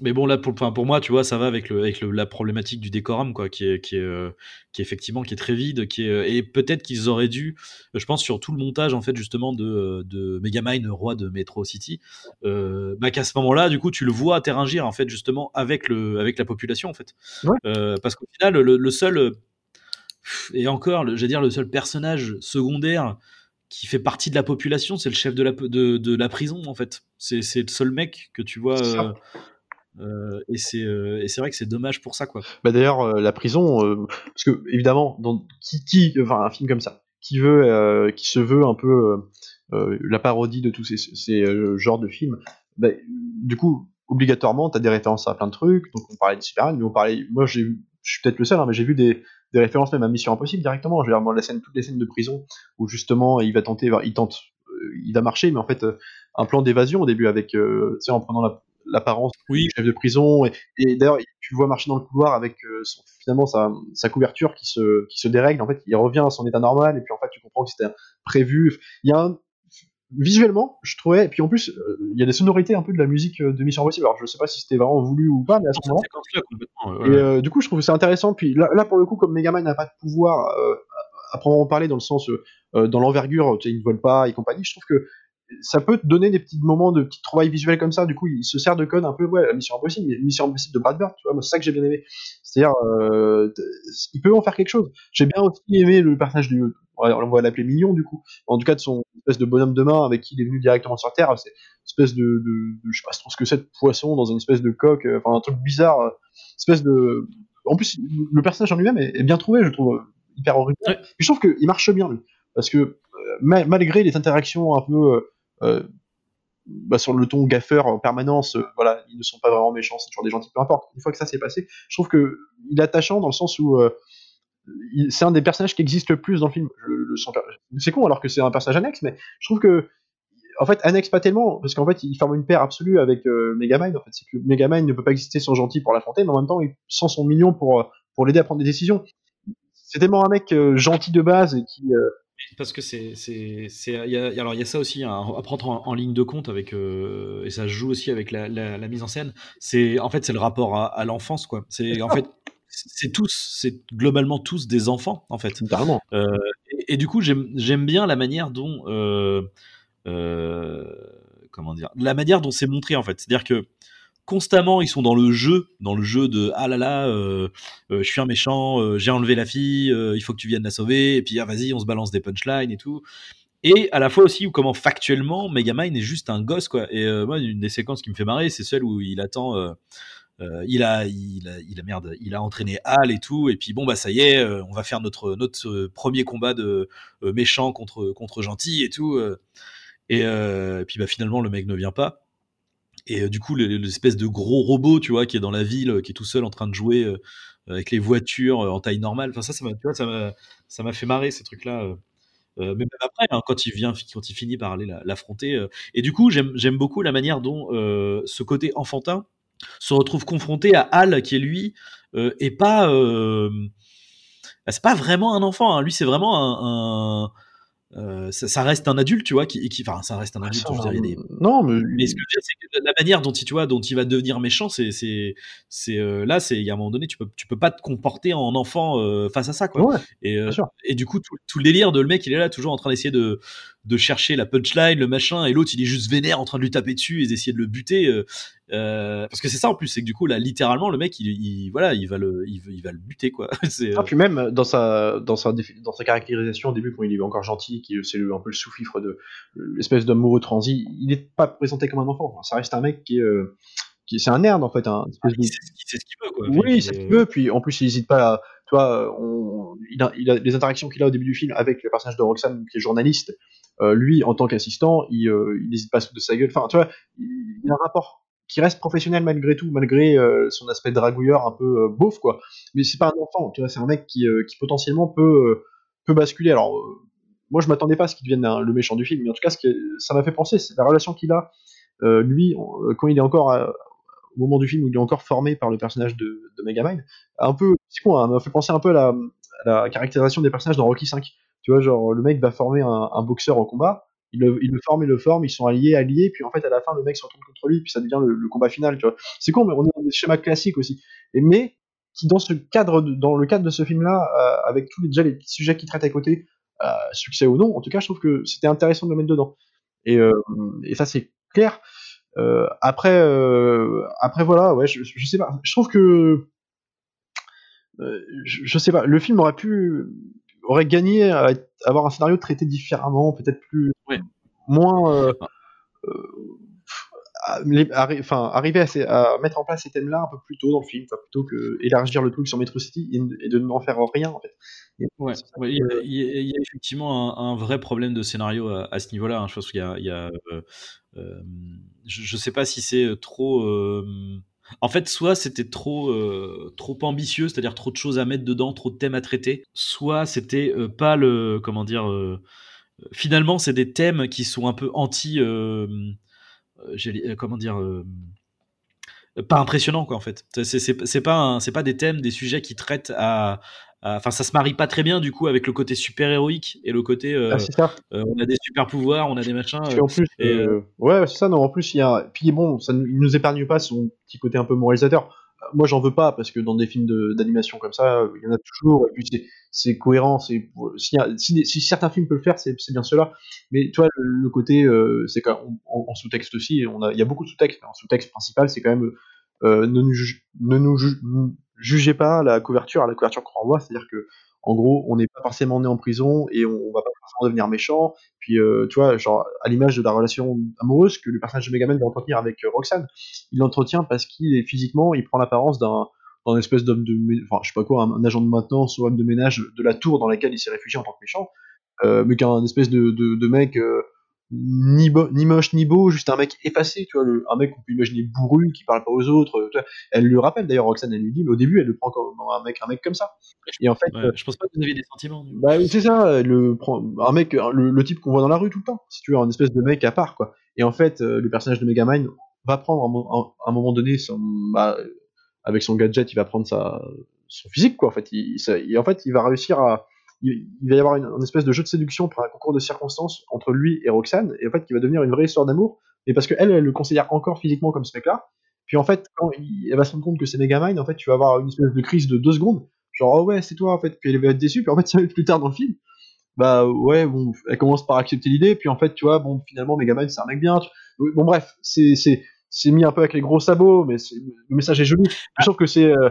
Mais bon, là, pour, pour moi, tu vois, ça va avec, le, avec la problématique du décorum, quoi, qui est, qui est, euh, qui est effectivement qui est très vide, qui est, et peut-être qu'ils auraient dû, je pense, sur tout le montage, en fait, justement, de, de Megamind, roi de Metro City, euh, bah, qu'à ce moment-là, du coup, tu le vois interagir, en fait, justement, avec, le, avec la population, en fait. Euh, parce qu'au final, le, le seul, et encore, j'allais dire, le seul personnage secondaire qui fait partie de la population, c'est le chef de la, de, de la prison en fait. C'est le seul mec que tu vois. Euh, euh, et c'est euh, et c'est vrai que c'est dommage pour ça quoi. Bah d'ailleurs la prison parce que évidemment dans qui, qui enfin un film comme ça qui veut qui se veut un peu la parodie de tous ces, ces genres de films bah, du coup obligatoirement tu as des références à plein de trucs donc on parlait de Superman mais on parlait moi j'ai je suis peut-être le seul hein, mais j'ai vu des des références même à Mission Impossible directement. Je veux dire, la scène, toutes les scènes de prison où justement il va tenter, il tente, euh, il va marcher, mais en fait euh, un plan d'évasion au début avec, euh, tu sais, en prenant l'apparence oui. du chef de prison et, d'ailleurs tu vois marcher dans le couloir avec finalement sa, sa, couverture qui se, qui se dérègle en fait il revient à son état normal et puis en fait tu comprends que c'était prévu il y a un, visuellement, je trouvais, et puis en plus, euh, il y a des sonorités un peu de la musique euh, de Mission Impossible. Alors, je sais pas si c'était vraiment voulu ou pas, mais à ce moment-là. Et euh, du coup, je trouve que c'est intéressant. Puis là, là, pour le coup, comme Megaman n'a pas de pouvoir à proprement parler dans le sens, dans l'envergure, tu sais, il ne vole pas et compagnie, je trouve que ça peut te donner des petits moments de petites trouvailles visuelles comme ça. Du coup, il se sert de code un peu, ouais, la Mission Impossible, mais Mission Impossible de Brad Bird, tu vois, moi, c'est ça que j'ai bien aimé. C'est-à-dire, il peut en faire quelque chose. J'ai bien aussi aimé le personnage du, on va l'appeler Mignon du coup, en tout cas de son espèce de bonhomme de main avec qui il est venu directement sur Terre, c'est une espèce de, de, de, je sais pas trop ce que c'est de poisson dans une espèce de coque, euh, enfin un truc bizarre, euh, espèce de, en plus le personnage en lui-même est, bien trouvé, je trouve hyper original. je trouve qu'il marche bien lui, parce que euh, malgré les interactions un peu bah, sur le ton gaffeur en permanence, voilà, ils ne sont pas vraiment méchants, c'est toujours des gentils, peu importe. Une fois que ça s'est passé, je trouve que il est attachant dans le sens où c'est un des personnages qui existe le plus dans le film. c'est con alors que c'est un personnage annexe, mais je trouve que en fait annexe pas tellement parce qu'en fait il forme une paire absolue avec euh, Megamind. En fait, c'est que Megamind ne peut pas exister sans gentil pour l'affronter, mais en même temps il sans son mignon pour euh, pour l'aider à prendre des décisions. C'est tellement un mec euh, gentil de base qui euh, parce que c'est alors il y a ça aussi hein, à prendre en, ligne de compte avec et ça joue aussi avec la, la, mise en scène c'est en fait c'est le rapport à, à l'enfance quoi c'est en fait c'est tous, c'est globalement tous des enfants en fait. Euh, et, du coup, j'aime bien la manière dont, euh, euh, comment dire, la manière dont c'est montré en fait. C'est-à-dire que constamment ils sont dans le jeu, dans le jeu de ah là là, je suis un méchant, j'ai enlevé la fille, il faut que tu viennes la sauver, et puis ah vas-y, on se balance des punchlines et tout. Et à la fois aussi où comment factuellement Megamind est juste un gosse quoi. Et moi une des séquences qui me fait marrer, c'est celle où il attend euh, il a, il a, il a merde, il a entraîné Hal et tout, et puis bon bah ça y est, euh, on va faire notre notre euh, premier combat de méchant contre contre gentil et tout, et, puis bah finalement le mec ne vient pas. Et du coup, l'espèce de gros robot, tu vois, qui est dans la ville, qui est tout seul en train de jouer avec les voitures en taille normale. Enfin, ça, ça m'a, tu vois, ça m'a, ça m'a fait marrer ces trucs-là. mais même après, hein, quand il vient, quand il finit par aller l'affronter. et du coup, j'aime, j'aime beaucoup la manière dont ce côté enfantin se retrouve confronté à Hal qui est lui euh, et pas euh, bah, c'est pas vraiment un enfant hein. lui c'est vraiment un, euh, ça, reste un adulte, tu vois, qui, qui enfin, ça reste un adulte. Je Non, mais, mais ce que je veux dire, c'est que la manière dont il, tu vois, dont il va devenir méchant, c'est, c'est, c'est là, c'est, il y a un moment donné, tu peux, tu peux pas te comporter en enfant face à ça, quoi. et, et du coup, tout, tout, le délire de le mec, il est là toujours en train d'essayer de, de chercher la punchline, le machin, et l'autre il est juste vénère en train de lui taper dessus et d'essayer de le buter. Euh, euh, parce que c'est ça en plus, c'est que du coup là littéralement le mec il, voilà il va le il, va le buter quoi. ah, puis même dans sa dans sa dans sa caractérisation au début quand il est encore gentil, qui c'est un peu le sous-fifre de l'espèce d'amoureux transi, il n'est pas présenté comme un enfant. ça reste un mec qui est euh, c'est un nerd en fait. Un ah, il, sait, ce qu'il veut quoi. Oui, c'est ce qu'il veut. Puis en plus il n'hésite pas. À, toi, on, il, a, il a les interactions qu'il a au début du film avec le personnage de Roxanne qui est journaliste euh, lui, en tant qu'assistant, il n'hésite pas à se de sa gueule. Enfin, tu vois, il a un rapport qui reste professionnel malgré tout, malgré son aspect dragouilleur un peu beauf, quoi. Mais c'est pas un enfant, tu vois, c'est un mec qui, qui potentiellement peut, peut basculer. Alors, moi, je m'attendais pas à ce qu'il devienne le méchant du film, mais en tout cas, ce que ça m'a fait penser, c'est la relation qu'il a, lui, quand il est encore au moment du film où il est encore formé par le personnage de, de Megamind, un peu, c'est con, hein, m'a fait penser un peu à la, la, caractérisation des personnages dans Rocky 5. Tu vois, genre, le mec va former un, boxeur au combat, il le, il le, forme et le forme, ils sont alliés, alliés, puis en fait, à la fin, le mec se retourne contre lui, puis ça devient le, combat final, tu vois. C'est con, mais on est dans des schémas classiques aussi. Mais, qui dans ce cadre, dans le cadre de ce film-là, euh, avec tous les, déjà les sujets qu'il traite à côté, euh, succès ou non, en tout cas, je trouve que c'était intéressant de le mettre dedans. Et, euh, ça, c'est clair. Après, après voilà, ouais, je, je, sais pas. Je trouve que je, je, sais pas. Le film aurait pu aurait gagné à avoir un scénario traité différemment, peut-être plus ouais. moins. Ah. enfin, arriver à, à, mettre en place ces thèmes-là un peu plus tôt dans le film, plutôt que élargir le truc sur Metro City et, de n'en faire rien en fait. ouais, ouais il, y a, il, y a, effectivement un, un, vrai problème de scénario à, à ce niveau-là. Hein. Je pense qu'il y a, il y a euh, euh, je ne sais pas si c'est euh, trop. En fait, soit c'était trop, trop ambitieux, c'est-à-dire trop de choses à mettre dedans, trop de thèmes à traiter, soit c'était pas le. Comment dire. finalement, c'est des thèmes qui sont un peu anti. comment dire pas impressionnant quoi en fait c'est pas c'est pas des thèmes des sujets qui traitent à, Enfin, ça se marie pas très bien du coup avec le côté super héroïque et le côté. Euh, ah, euh, on a des super pouvoirs, on a des machins. en plus, euh, ouais, c'est ça. Non, en plus, il y a. Puis bon, ça, il nous épargne pas son petit côté un peu moralisateur. Moi, j'en veux pas parce que dans des films d'animation comme ça, il y en a toujours. Et puis c'est cohérent. C'est si, si, certains films peuvent le faire, c'est bien cela. Mais tu vois, le, côté, c'est qu'en en, sous-texte aussi, on a, il y a beaucoup de sous-textes. En sous-texte principal, c'est quand même ne nous, ne nous jugez pas la couverture à la couverture qu'on renvoie, c'est-à-dire que en gros, on n'est pas forcément né en prison et on, va pas forcément devenir méchant. Puis, euh, tu vois, genre, à l'image de la relation amoureuse que le personnage de Megaman va entretenir avec euh, Roxanne, il l'entretient parce qu'il est physiquement, il prend l'apparence d'un espèce d'homme de, enfin, je sais pas quoi, un, agent de maintenance ou homme de ménage de la tour dans laquelle il s'est réfugié en tant que méchant, euh, mais qu'un espèce de, de, de mec euh, ni, ni moche ni beau, juste un mec effacé, tu vois, le, un mec qu'on peut imaginer bourru, qui parle pas aux autres. Tu vois. Elle le rappelle d'ailleurs, Roxane, elle lui dit, mais au début, elle le prend comme un mec, un mec comme ça. Et en fait, ouais, je pense pas que vous aviez des sentiments. Bah c'est ça, le un mec, le, le type qu'on voit dans la rue tout le temps, si tu veux, un espèce de mec à part, quoi. Et en fait, euh, le personnage de Megamind va prendre à un, moment donné, son, bah, avec son gadget, il va prendre sa, son physique, quoi. En fait, il, il, en fait, il va réussir à il, va y avoir une, espèce de jeu de séduction par un concours de circonstances entre lui et Roxane, et en fait, qui va devenir une vraie histoire d'amour, mais parce qu'elle, elle le considère encore physiquement comme ce mec-là. Puis en fait, quand elle va se rendre compte que c'est Megamind, en fait, tu vas avoir une espèce de crise de deux secondes, genre, oh ouais, c'est toi, en fait, puis elle va être déçue, puis en fait, ça va être plus tard dans le film, bah ouais, bon, elle commence par accepter l'idée, puis en fait, tu vois, bon, finalement, Megamind, c'est un mec bien. Bon, bref, c'est, c'est, mis un peu avec les gros sabots, mais le message est joli. Je trouve que c'est, euh,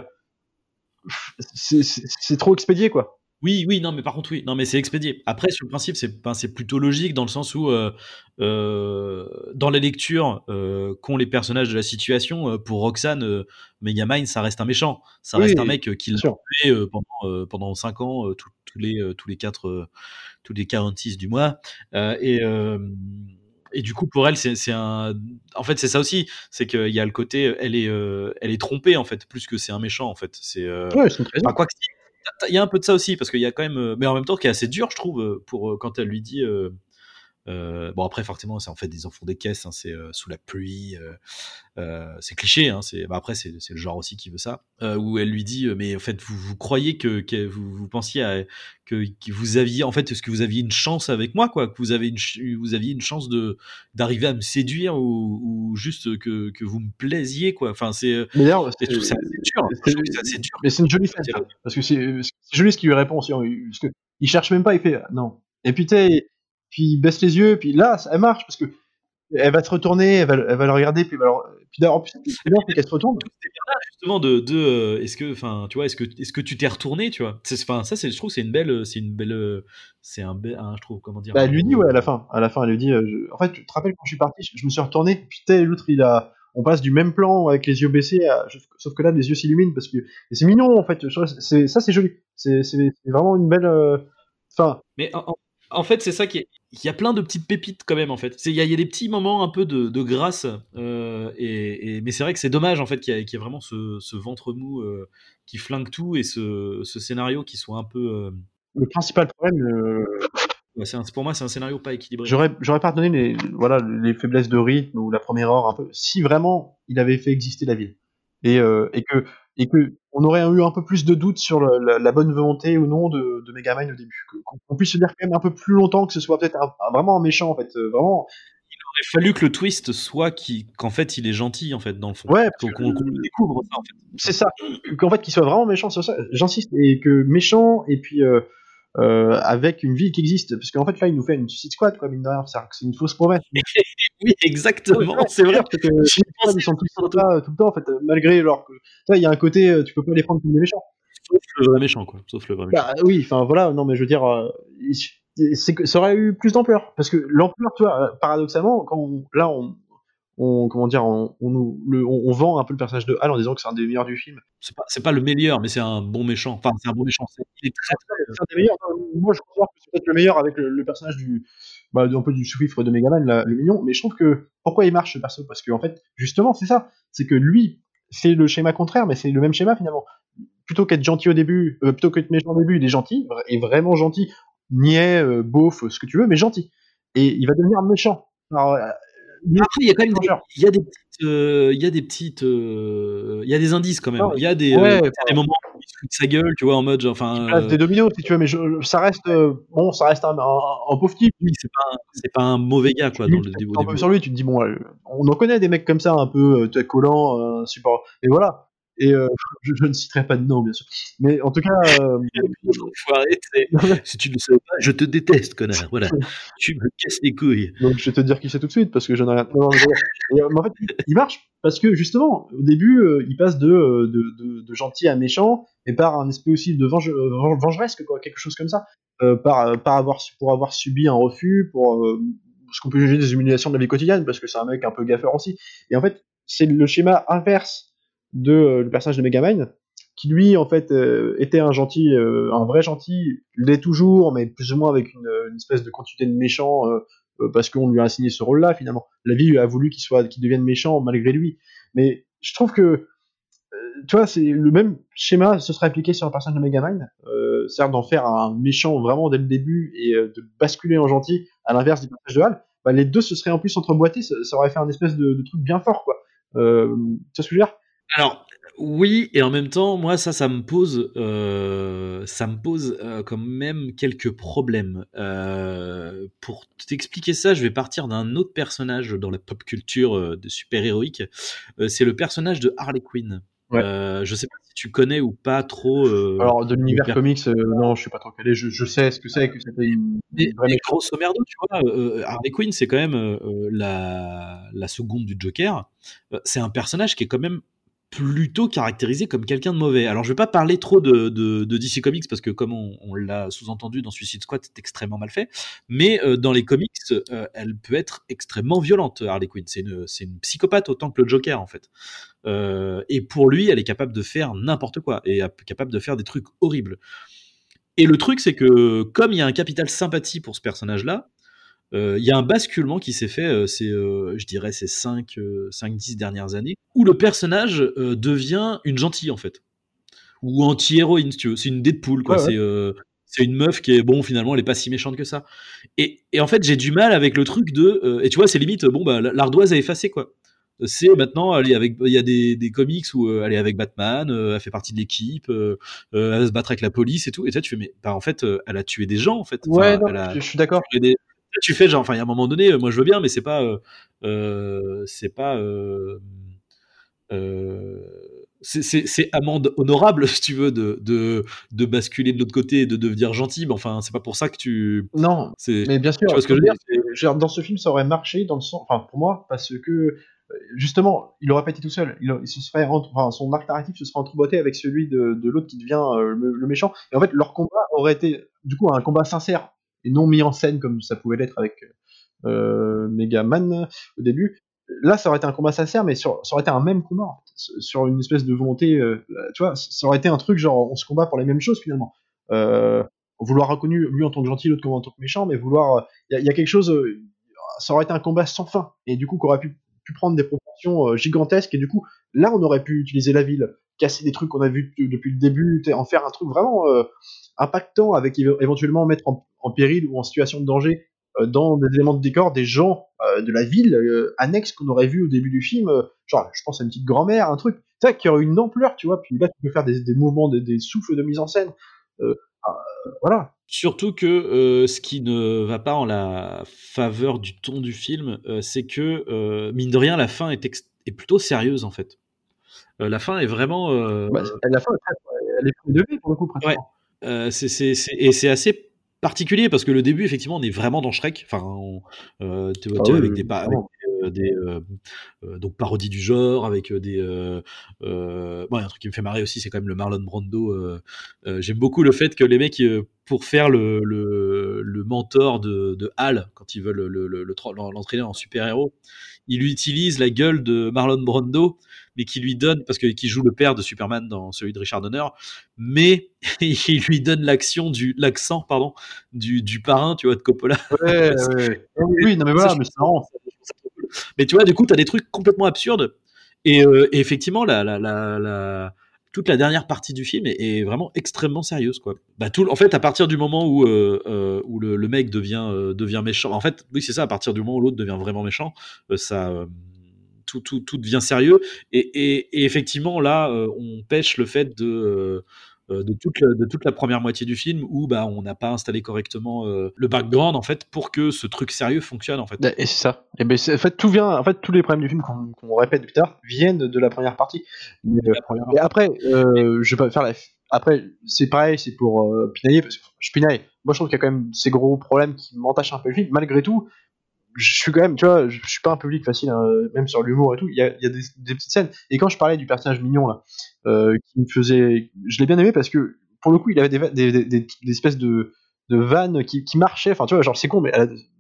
c'est, c'est trop expédié, quoi. Oui, oui, non, mais par contre, oui, non, mais c'est expédié. Après, sur le principe, c'est ben, plutôt logique dans le sens où, euh, euh, dans la lecture euh, qu'ont les personnages de la situation, euh, pour Roxane, Megamind, ça reste un méchant. Ça reste un mec qui l'a tué pendant, pendant 5 ans, tous les, tous les 4, tous les 46 du mois. et. et du coup, pour elle, c'est un. En fait, c'est ça aussi. C'est qu'il y a le côté, elle est, elle est trompée en fait, plus que c'est un méchant en fait. C'est. Ouais, quoi que il y a un peu de ça aussi parce qu'il y a quand même, euh, mais en même temps, qui est assez dur, je trouve, euh, pour euh, quand elle lui dit. Bon après forcément c'est en fait des enfants des caisses, hein, c'est sous la pluie, c'est cliché, hein, c'est bah, après c'est le genre aussi qui veut ça, où elle lui dit mais en fait vous, vous croyez que, que vous, vous, pensiez à, que, que, vous aviez en fait est-ce que vous aviez une chance avec moi quoi, que vous avez une vous aviez une chance de d'arriver à me séduire ou, ou juste que, que, vous me plaisiez quoi, enfin c'est mais d'ailleurs c'est dur, mais c'est une jolie fête parce que c'est joli ce qu'il lui répond aussi, parce que il cherche même pas, il fait non. Et puis tu puis il baisse les yeux, puis là, ça, elle marche, parce que elle va se retourner, elle va, elle va le regarder, puis, alors, puis en plus, c'est bien qu'elle se retourne. justement de, de euh, est-ce que, enfin, tu vois, est-ce que, est-ce que tu t'es retourné, tu vois? Enfin, ça, c'est, je trouve, c'est une belle, c'est une belle, c'est un, je trouve, comment dire? Bah, elle lui dit ouais à la fin, à la fin, elle lui dit, euh, en fait, tu te rappelles quand je suis parti, je, me suis retourné, puis l'autre, il a, on passe du même plan avec les yeux baissés, sauf que là, les yeux s'illuminent parce que c'est mignon en fait. C'est, ça, c'est joli. C'est, c'est vraiment une belle. Euh, enfin. Mais en, en fait, c'est ça qui est il y a plein de petites pépites quand même en fait. Il y, y, a des petits moments un peu de, de grâce, euh, et, et, mais c'est vrai que c'est dommage en fait qu'il y, y, ait vraiment ce, ce ventre mou euh, qui flingue tout et ce, ce, scénario qui soit un peu. Euh... Le principal problème. Ouais, un, pour moi, c'est un scénario pas équilibré. J'aurais, pardonné les, voilà, les faiblesses de rythme ou la première heure un peu. Si vraiment il avait fait exister la ville et, et que et que on aurait eu un peu plus de doutes sur le, la, la, bonne volonté ou non de, de Megamind au début, qu'on puisse se dire quand même un peu plus longtemps que ce soit peut-être un, un, vraiment un méchant en fait, euh, vraiment. Il aurait fallu que le twist soit qu'en fait il est gentil en fait dans le fond. Ouais, qu'on qu le découvre ça en fait. C'est ça, qu'en fait qu'il soit vraiment méchant, c'est ça. J'insiste et que méchant et puis euh, euh, avec une ville qui existe. Parce qu'en fait, là, il nous fait une Suicide Squad, quoi, mine de rien. C'est une fausse promesse. oui, exactement, ouais, c'est vrai. Que, ils sont tous là tout le temps, en fait, malgré leur. Il y a un côté, euh, tu peux pas les prendre comme des méchants. Sauf le vrai méchant, quoi. Sauf le vrai méchant. Bah, oui, enfin, voilà, non, mais je veux dire. Euh, ça aurait eu plus d'ampleur parce que l'ampleur tu vois euh, paradoxalement quand on, là on, on, comment dire, on, on, le, on, vend un peu le personnage de Hal en disant que c'est un des meilleurs du film. C'est pas, c'est pas le meilleur, mais c'est un bon méchant. Enfin, c'est un bon méchant. C'est, il est très, très, un des meilleurs. Moi, je crois que c'est peut-être le meilleur avec le, le personnage du, bah, un peu du sous-fifre de Megaman, là, le mignon. Mais je trouve que pourquoi il marche ce perso? Parce qu'en en fait, justement, c'est ça. C'est que lui, c'est le schéma contraire, mais c'est le même schéma finalement. Plutôt qu'être gentil au début, euh, plutôt qu'être méchant au début, il est gentil, et vraiment gentil, niais, euh, beauf, ce que tu veux, mais gentil. Et il va devenir méchant. Alors, euh, après, il y a quand même des, il y a des petites, euh, il y a des petites, euh, il y a des indices quand même. Il y a des, ouais, euh, des moments où il se fout de sa gueule, tu vois, en mode, enfin. Euh... des dominos, si tu veux, mais je, ça reste, bon, ça reste un, un, un pauvre type. Oui, c'est pas, c'est pas un mauvais gars, quoi, dans le début. Un peu sur lui, tu te dis, bon, on en connaît des mecs comme ça, un peu collants, super. Et voilà. Et euh, je, je, ne citerai pas de nom, bien sûr. Mais en tout cas. Euh... si tu ne le savais pas, je te déteste, connard. Voilà. tu me casses les couilles. Donc je vais te dire qui c'est tout de suite, parce que je n'ai rien. Non, non, et, euh, en fait, il marche, parce que justement, au début, euh, il passe de, de, de, de, gentil à méchant, et par un esprit aussi de venge, vengeresque, quoi, quelque chose comme ça. Par, par avoir, pour avoir subi un refus, pour ce qu'on peut juger des humiliations de la vie quotidienne, parce que c'est un mec un peu gaffeur aussi. Et en fait, c'est le schéma inverse de euh, le personnage de Megamind, qui lui en fait euh, était un gentil, euh, un vrai gentil, l'est toujours, mais plus ou moins avec une, espèce de quantité de méchant parce qu'on lui a assigné ce rôle-là finalement. La vie a voulu qu'il soit, qu'il devienne méchant malgré lui. Mais je trouve que tu vois, c'est le même schéma se serait appliqué sur le personnage de Megamind, euh, c'est-à-dire d'en faire un méchant vraiment dès le début et de basculer en gentil, à l'inverse du personnage de Hal. Bah, les deux se seraient en plus entreboîtés, ça, aurait fait un espèce de, de truc bien fort, quoi. Euh, tu vois ce que je veux dire? Alors, oui, et en même temps, moi, ça, ça me pose, euh, ça me pose euh, quand même quelques problèmes. Euh, pour t'expliquer ça, je vais partir d'un autre personnage dans la pop culture de super-héroïque. C'est le personnage de Harley Quinn. Ouais. je sais pas si tu connais ou pas trop. Alors, de l'univers comics, non, je suis pas trop calé. Je, je sais ce que c'est, que c'était une. Mais, mais grosso merdo, tu vois, Harley Quinn, c'est quand même la, la seconde du Joker. c'est un personnage qui est quand même plutôt caractérisé comme quelqu'un de mauvais. Alors je vais pas parler trop de, de, DC Comics parce que comme on, l'a sous-entendu dans Suicide Squad, c'est extrêmement mal fait. Mais euh, dans les comics, euh, elle peut être extrêmement violente, Harley Quinn. C'est une, c'est une psychopathe autant que le Joker en fait. Euh, et pour lui, elle est capable de faire n'importe quoi et capable de faire des trucs horribles. Et le truc, c'est que comme il y a un capital sympathie pour ce personnage-là, il euh, y a un basculement qui s'est fait, euh, c'est, euh, je dirais, ces 5, 5, 10 dernières années, où le personnage devient une gentille, en fait. Ou anti-héroïne, si tu veux. C'est une Deadpool, quoi. Ouais, ouais. C'est une meuf qui est bon finalement elle est pas si méchante que ça et, et en fait j'ai du mal avec le truc de et tu vois c'est limite bon bah l'ardoise a effacé quoi c'est maintenant elle est avec il y a des, des comics où elle est avec Batman elle fait partie de l'équipe elle se battre avec la police et tout et toi tu fais mais bah, en fait elle a tué des gens en fait enfin, ouais non, a, je suis d'accord des, tu fais genre enfin il y a un moment donné moi je veux bien mais c'est pas euh, euh, c'est pas euh, c'est amende honorable si tu veux de, de, de basculer de l'autre côté et de devenir gentil mais enfin c'est pas pour ça que tu non mais bien sûr tu vois ce que je veux dire dans ce film ça aurait marché dans le sens enfin pour moi parce que justement, il aurait pas été tout seul. Il, il se serait, enfin, son arc narratif se serait entreboîté avec celui de, de l'autre qui devient euh, le, le, méchant. Et en fait, leur combat aurait été, du coup, un combat sincère et non mis en scène comme ça pouvait l'être avec euh, Megaman au début. Là, ça aurait été un combat sincère, mais ça aurait été un même combat, sur une espèce de volonté, euh, tu vois, ça aurait été un truc genre on se combat pour les mêmes choses finalement. Euh, vouloir reconnu lui en tant que gentil, l'autre en tant que méchant, mais vouloir, il y, a quelque chose, ça aurait été un combat sans fin, et du coup, qu'on aurait pu, pu prendre des proportions gigantesques, et du coup, là, on aurait pu utiliser la ville, casser des trucs qu'on a vus depuis le début, en faire un truc vraiment impactant, avec éventuellement mettre en, péril ou en situation de danger dans des éléments de décor des gens de la ville annexes qu'on aurait vu au début du film, genre je pense à une petite grand-mère, un truc, ça qui aurait une ampleur, tu vois, puis là tu peux faire des, mouvements, des, souffles de mise en scène, voilà. Surtout que ce qui ne va pas en la faveur du ton du film, c'est que mine de rien la fin est, est plutôt sérieuse en fait. La fin est vraiment. Bah, la fin, elle est de vie pour le coup, pratiquement. Ouais. c'est, et c'est assez particulier parce que le début, effectivement, on est vraiment dans Shrek. Enfin, tu vois, ah avec des, des donc parodies du genre, avec des. bon, un truc qui me fait marrer aussi, c'est quand même le Marlon Brando. J'aime beaucoup le fait que les mecs, pour faire le, le, le mentor de, de, Hal, quand ils veulent l'entraîner le, en super-héros, il utilise la gueule de Marlon Brando, mais qui lui donne, parce qu'il joue le père de Superman dans celui de Richard Donner, mais il lui donne l'action du l'accent pardon du, du parrain, tu vois, de Coppola. Ouais, ouais. Oui, non mais voilà, mais c'est marrant. Mais tu vois, du coup, tu as des trucs complètement absurdes. Et, euh, et effectivement, la, la, la, la, toute la dernière partie du film est, vraiment extrêmement sérieuse. Quoi. Bah, tout, en fait, à partir du moment où, euh, euh, où le, le, mec devient, euh, devient méchant, en fait, oui, c'est ça, à partir du moment où l'autre devient vraiment méchant, ça. Tout, tout, tout, devient sérieux et, et, et effectivement là on pêche le fait de euh, de toute, la, de toute la première moitié du film où bah, on n'a pas installé correctement euh, le background en fait pour que ce truc sérieux fonctionne en fait. Et c'est ça. Et ben en fait tout vient, en fait tous les problèmes du film qu'on répète plus tard viennent de la première partie. Euh, et après, je vais pas faire la. Après, c'est pareil, c'est pour pinailler parce que je pinaille. Moi, je trouve qu'il y a quand même ces gros problèmes qui m'entachent un peu le film. Malgré tout, je suis quand même, tu vois, je, suis pas un public facile, hein, même sur l'humour et tout. Il y a, y a des, des, petites scènes. Et quand je parlais du personnage mignon là, euh, qui me faisait, je l'ai bien aimé parce que pour le coup, il avait des, des, des, des espèces de, de vannes qui, qui marchaient. Enfin, tu vois, genre c'est con, mais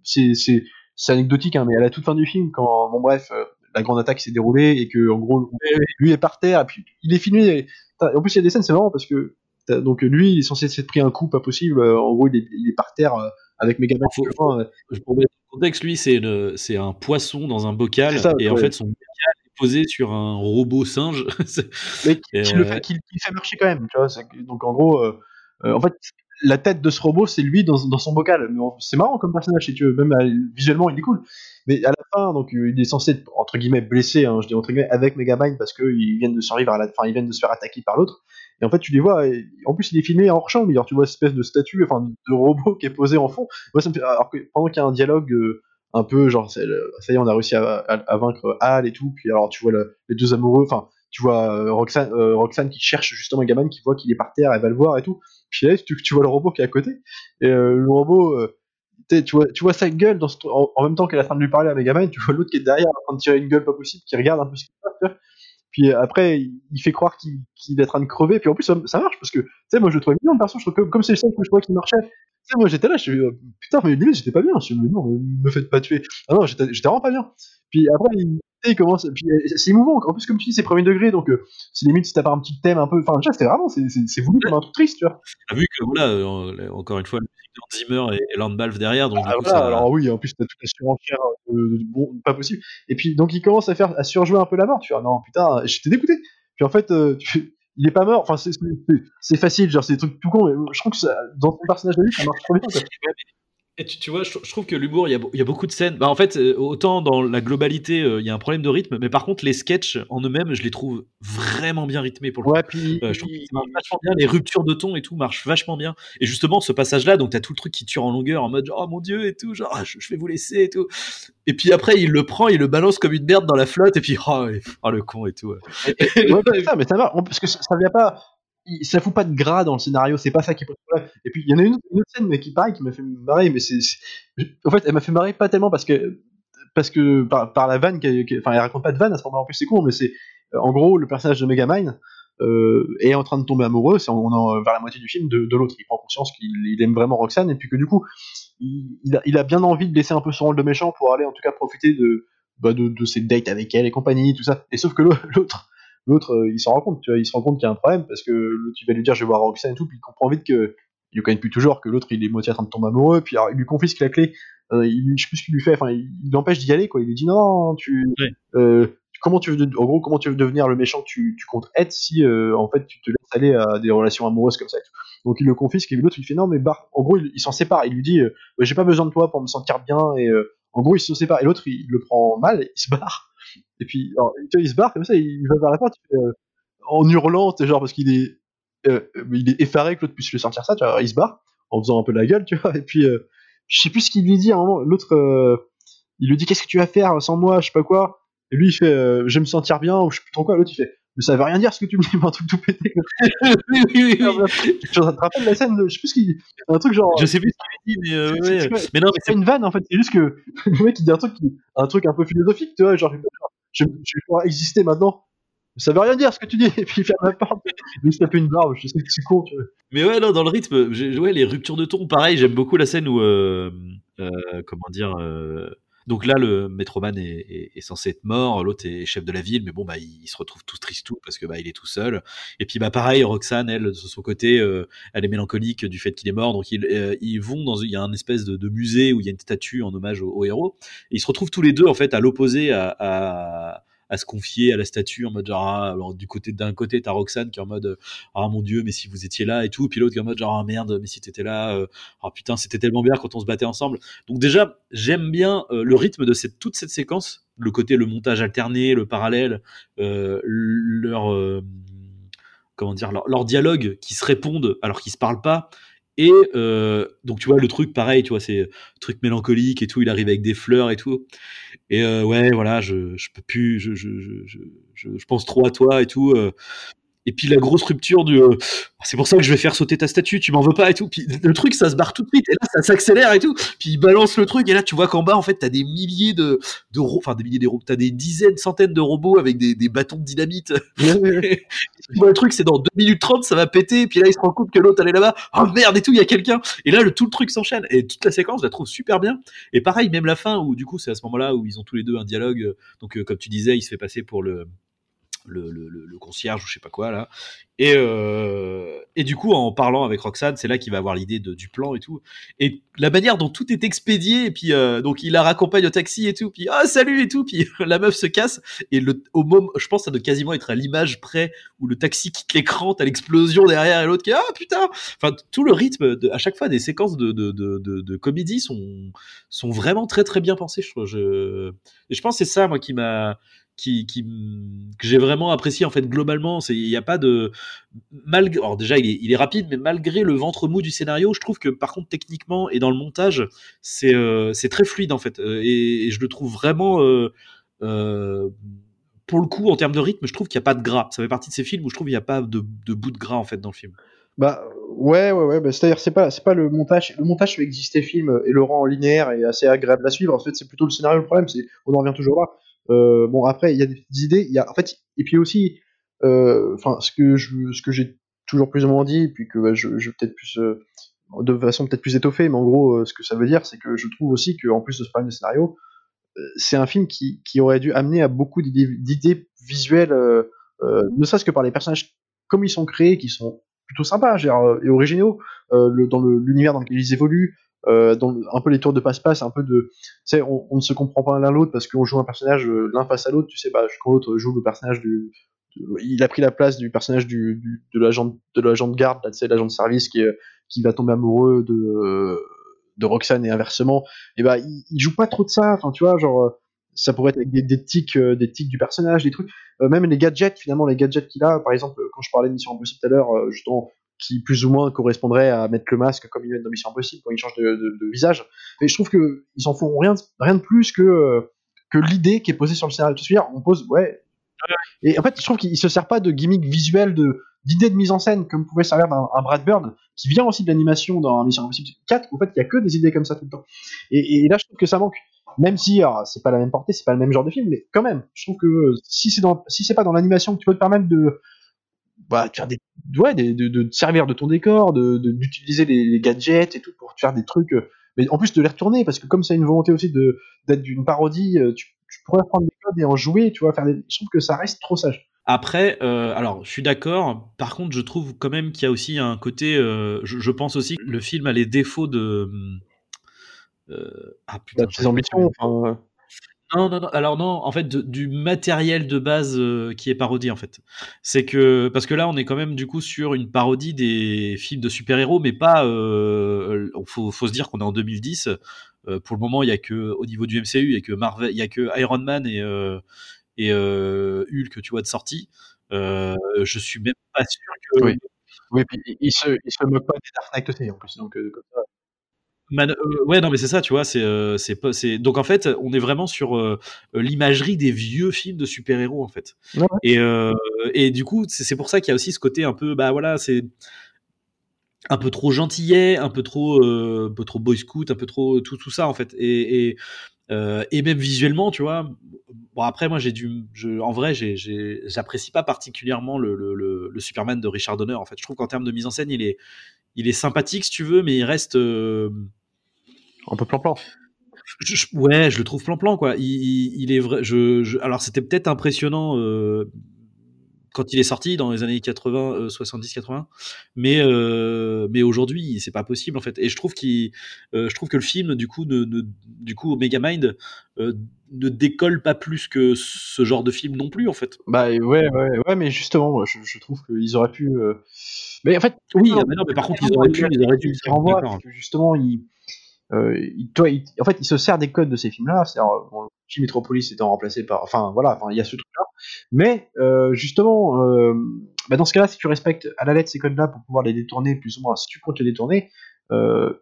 c'est anecdotique, hein, mais à la toute fin du film, quand bon bref, euh, la grande attaque s'est déroulée et que en gros lui est par terre, et puis il est filmé. en plus, il y a des scènes, c'est marrant parce que donc lui, il est censé s'être pris un coup pas possible. En gros, il est, il est par terre avec pour mettre le contexte, lui, c'est c'est un poisson dans un bocal et en fait son bocal est posé sur un robot singe. Mais qui, le fait, qui, fait marcher quand même. Tu vois, donc en gros, euh, euh, en fait, la tête de ce robot, c'est lui dans, dans, son bocal. C'est marrant comme personnage, si tu veux. Même euh, visuellement, il est cool. Mais à la fin, donc il est censé être entre guillemets blessé, hein, je dis entre guillemets, avec Megamind parce qu'ils viennent de survivre à la fin, ils viennent de se faire attaquer par l'autre. Et en fait, tu les vois, en plus, il est filmé hors champ, mais tu vois cette espèce de statue, enfin, de robot qui est posé en fond. Fait, alors pendant qu'il y a un dialogue euh, un peu, genre, ça y est, on a réussi à, vaincre Hal et tout, puis alors tu vois les deux amoureux, enfin, tu vois euh, Roxane, euh, Roxane, qui cherche justement Megaman, qui voit qu'il est par terre, elle va le voir et tout. Puis là, tu, vois le robot qui est à côté, et le robot, tu vois, tu vois sa gueule en, même temps qu'elle est en train de lui parler à Megaman, tu vois l'autre qui est derrière en train de tirer une gueule pas possible, qui regarde un peu ce qui se passe, puis après, il fait croire qu'il est en train de crever. Puis en plus, ça, marche parce que, tu sais, moi je le trouvais bien, perso. Je trouve que comme c'est le seul que je trouvais qui marchait. Tu sais, moi j'étais là, je me putain, mais limite, j'étais pas bien. Je me non, me faites pas tuer. Ah non, j'étais vraiment pas bien. Puis après, il, il commence. Puis c'est émouvant. En plus, comme tu dis, c'est premier degré. Donc, euh, c'est limite si t'as pas un petit thème un peu. Enfin, déjà, c'était vraiment, c'est voulu comme un truc triste, tu vois. vu que, voilà, euh, encore une fois, Zimmer et, et Landbalf derrière. Donc, ah, alors oui, en plus, t'as toute la surenchère euh, bon, pas possible. Et puis, donc, il commence à faire, à surjouer un peu la mort. Tu vois, non, putain, j'étais dégoûté. Puis en fait, euh, il est pas mort. Enfin, c'est facile, genre c'est des trucs tout con, mais je trouve que ça, dans ton personnage de lui, ça marche trop bien. Et tu, vois, je, trouve que l'humour, il, y a beaucoup de scènes. Bah, en fait, euh, autant dans la globalité, euh, il y a un problème de rythme, mais par contre, les sketchs en eux-mêmes, je les trouve vraiment bien rythmés pour le ouais, Puis, je trouve que ça marche vachement bien. Les ruptures de ton et tout marchent vachement bien. Et justement, ce passage-là, donc t'as tout le truc qui tire en longueur en mode genre, oh mon dieu et tout, genre, je, vais vous laisser et tout. Et puis après, il le prend, il le balance comme une merde dans la flotte, et puis, oh, oh le con et tout. ouais, ça, mais ça va, parce que ça, ça vient pas ça fout pas de gras dans le scénario, c'est pas ça qui pose problème. Et puis il y en a une autre, scène mais qui pareil qui m'a fait marrer, mais c'est, en fait elle m'a fait marrer pas tellement parce que parce que par, par la vanne, enfin elle raconte pas de vanne à ce moment-là en plus c'est con, mais c'est en gros le personnage de Megamind euh, est en train de tomber amoureux, c'est on est vers la moitié du film de, de l'autre, il prend conscience qu'il aime vraiment Roxane et puis que du coup il, il, a, il, a, bien envie de laisser un peu son rôle de méchant pour aller en tout cas profiter de bah, de, de ses dates avec elle et compagnie tout ça. Et sauf que l'autre L'autre, euh, il s'en rend compte, tu vois, il se rend compte qu'il y a un problème parce que l'autre, il va lui dire je vais voir Roxane et tout, puis il comprend vite que il connaît plus toujours, que l'autre il est moitié en train de tomber amoureux, puis alors, il lui confisque la clé, euh, il, je sais plus ce qu'il lui fait, enfin il, l'empêche d'y aller quoi, il lui dit non, tu, euh, comment tu veux, de- en gros comment tu veux devenir le méchant que tu, tu comptes être si euh, en fait tu te laisses aller à des relations amoureuses comme ça. et tout. Donc il le confisque et l'autre il fait non mais bah, en gros il, il s'en sépare, il lui dit j'ai pas besoin de toi pour me sentir bien et en gros il se sépare et l'autre il, il le prend mal, il se barre et puis alors, tu vois, il se barre comme ça, il va vers la porte il fait, euh, en hurlant, c'est genre parce qu'il est euh, il est effaré que l'autre puisse le sortir ça, tu vois, il se barre en faisant un peu la gueule, tu vois, et puis euh, je sais plus ce qu'il lui dit à un moment, l'autre euh, il lui dit qu'est-ce que tu vas faire sans moi, je sais pas quoi, et lui il fait je vais me sentir bien ou je sais plus trop quoi, l'autre il fait mais ça veut rien dire ce que tu me dis, un truc tout pété. oui, oui, oui. Je te rappelle la scène, de- je sais plus ce qu'il un truc genre Je sais plus ce qu'il dit, mais euh, ouais. non, mais c'est une vanne en fait, c'est juste que le mec il dit un truc, un truc un peu philosophique, tu vois, genre je, vais pouvoir exister maintenant. Ça veut rien dire ce que tu dis, et puis il ferme la porte, il se tape une barbe, je sais que c'est con, tu. Mais ouais, non, dans le rythme, ouais, les ruptures de ton, pareil, j'aime beaucoup la scène où, euh, euh, comment dire, euh, donc là, le métroman est, est- est censé être mort, l'autre est chef de la ville, mais bon, bah, il, il se retrouve tout tristou parce que bah, il est tout seul. Et puis, bah, pareil, Roxane, elle, de son côté, euh, elle est mélancolique du fait qu'il est mort, donc ils, euh, ils vont dans, il y a un espèce de, de musée où il y a une statue en hommage au, au héros, ils se retrouvent tous les deux en fait à l'opposé à, à à se confier à la statue en mode genre ah, alors du côté d'un côté t'as Roxane qui est en mode ah mon dieu mais si vous étiez là et tout puis l'autre qui est en mode genre ah merde mais si t'étais là euh, ah putain c'était tellement bien quand on se battait ensemble. Donc déjà j'aime bien euh, le rythme de cette toute cette séquence le côté le montage alterné le parallèle euh, leur euh, comment dire leur, leur dialogue qui se répondent alors qu'ils se parlent pas et euh, donc tu vois le truc pareil tu vois c'est truc mélancolique et tout il arrive avec des fleurs et tout et euh, ouais voilà je, je peux plus je, pense trop à toi et tout euh. Et puis la grosse rupture du euh, c'est pour ça que je vais faire sauter ta statue tu m'en veux pas et tout. Puis le truc ça se barre tout de suite et là ça s'accélère et tout. Puis il balance le truc et là tu vois qu'en bas en fait t'as des milliers de de enfin des milliers de robots t'as des dizaines centaines de robots avec des, des bâtons de dynamite. Le truc c'est dans 2 minutes 30 ça va péter et puis là il se rend compte que l'autre elle est là-bas. Oh merde et tout il y a quelqu'un. Et là le tout le truc s'enchaîne et toute la séquence je la trouve super bien. Et pareil même la fin où du coup c'est à ce moment-là où ils ont tous les deux un dialogue euh, donc euh, comme tu disais il se fait passer pour le le, concierge ou je sais pas quoi là. Et euh, et du coup en parlant avec Roxane c'est là qu'il va avoir l'idée du plan et tout. Et la manière dont tout est expédié et puis euh, donc il la raccompagne au taxi et tout puis ah salut et tout puis la meuf se casse. Et le au moment je pense ça doit quasiment être à l'image près où le taxi quitte l'écran t'as l'explosion derrière et l'autre qui ah putain. Enfin tout le rythme à chaque fois des séquences de de, de, comédie sont sont vraiment très très bien pensées je je je pense c'est ça moi qui m'a qui, qui m- que j'ai vraiment apprécié en fait globalement c'est il n'y a pas de malgré alors déjà il est, rapide mais malgré le ventre mou du scénario je trouve que par contre techniquement et dans le montage c'est euh, c'est très fluide en fait Euh, et, je le trouve vraiment euh, pour le coup en termes de rythme je trouve qu'il n'y a pas de gras ça fait partie de ces films où je trouve qu'il n'y a pas de, bout de gras en fait dans le film Bah ouais ouais ouais, bah, c'est-à-dire c'est pas c'est pas le montage, le montage fait exister film et le rend linéaire et assez agréable à suivre. En fait, c'est plutôt le scénario le problème, c'est on en revient toujours là. Euh, bon après il y a des idées, y a en fait et puis aussi euh, enfin ce que je ce que j'ai toujours plus ou moins dit puis que bah, je, je peut-être plus euh, de façon peut-être plus étoffée, mais en gros ce que ça veut dire c'est que je trouve aussi que en plus de ce problème de scénario, c'est un film qui, qui aurait dû amener à beaucoup d'idées visuelles, ne serait-ce que par les personnages comme ils sont créés, qui sont plutôt sympas et originaux dans l'univers dans lequel ils évoluent, euh, dans un peu les tours de passe-passe, un peu de, tu sais, on, ne se comprend pas l'un l'autre parce qu'on joue un personnage euh, l'un face à l'autre, tu sais, bah, quand l'autre joue le personnage du, il a pris la place du personnage du, de l'agent de l'agent de garde, là, tu sais, l'agent de service qui, qui va tomber amoureux de euh, de Roxane et inversement. Et bah, il, joue pas trop de ça, enfin, tu vois, genre, euh, ça pourrait être avec des, tics, euh, des tics du personnage, des trucs, Euh, même les gadgets, finalement, les gadgets qu'il a, par exemple, quand je parlais de Mission Impossible tout à l'heure, euh, justement, qui plus ou moins correspondrait à mettre le masque comme il met dans Mission Impossible quand il change de, visage. Et je trouve que ils s'en font rien, de- plus que euh, que l'idée qui est posée sur le scénario. Tu on pose, ouais. Et en fait, je trouve qu'il se sert pas de gimmick visuel, de d'idées de mise en scène comme pouvait servir d'un un Brad Bird, qui vient aussi de l'animation dans Mission Impossible 4. En fait, il y a que des idées comme ça tout le temps. Et, là, je trouve que ça manque. Même si c'est pas la même portée, c'est pas le même genre de film, mais quand même, je trouve que euh, si c'est dans, si c'est pas dans l'animation que tu peux te permettre de, bah, de faire des, ouais, des- de, de te servir de ton décor, de, de- d'utiliser les, les gadgets et tout pour te faire des trucs, euh, mais en plus de les retourner parce que comme c'est une volonté aussi de d'être d'une parodie, euh, tu, tu pourrais prendre des codes et en jouer, tu vois, faire des, je trouve que ça reste trop sage. Après, euh, alors, je suis d'accord. Par contre, je trouve quand même qu'il y a aussi un côté. euh, je, je pense aussi que le film a les défauts de. euh, ah putain. Bah, ses ambitions, enfin, Non, non, non. Alors non, en fait, du matériel de base euh, qui est parodie, en fait. C'est que parce que là, on est quand même du coup sur une parodie des films de super-héros, mais pas. Euh, faut, se dire qu'on est en 2010. Euh, pour le moment, il y a que au niveau du MCU, il y a que Marvel, il y a que Iron Man et euh, et Hulk, tu vois, de sortie. Je suis même pas sûr que Oui. oui, puis il, se, il se moque pas des Dark Knight en plus. Donc, comme ça. Man- euh, ouais, non, mais c'est ça, tu vois, c'est, euh, c'est. Donc en fait, on est vraiment sur euh, l'imagerie des vieux films de super-héros, en fait. Ouais. Et euh, et du coup, c'est pour ça qu'il y a aussi ce côté un peu, bah voilà, c'est un peu trop gentillet, un peu trop, un peu trop boy scout, un peu trop tout tout ça en fait. Et et, et même visuellement, tu vois. Bon après, moi j'ai je, en vrai, j'ai, j'apprécie pas particulièrement le, le, le, le Superman de Richard Donner. En fait, je trouve qu'en termes de mise en scène, il est, il est sympathique si tu veux, mais il reste. euh, Un peu plan-plan. je- je- ouais, je le trouve plan-plan quoi. Il, il- il est vrai. Je, je- alors c'était peut-être impressionnant euh, quand il est sorti dans les années 80, euh, 70, 80, mais euh, mais aujourd'hui c'est pas possible en fait. Et je trouve euh, je trouve que le film du coup, ne, ne- du coup, Megamind euh, ne décolle pas plus que ce genre de film non plus en fait. Bah ouais, ouais, ouais, mais justement, moi, je, je trouve qu'ils auraient pu. euh, Mais en fait, Oui, non, mais non, mais par contre ils auraient pu, ils auraient dû. il renvoie D'accord. parce que justement, il, euh, il- toi, il- en fait, il se sert des codes de ces films-là. Euh, bon, le film Metropolis étant remplacé par, enfin voilà, il y a ce truc-là. Mais euh, justement, euh, bah, dans ce cas-là, si tu respectes à la lettre ces codes-là pour pouvoir les détourner plus ou moins, si tu comptes les détourner, euh,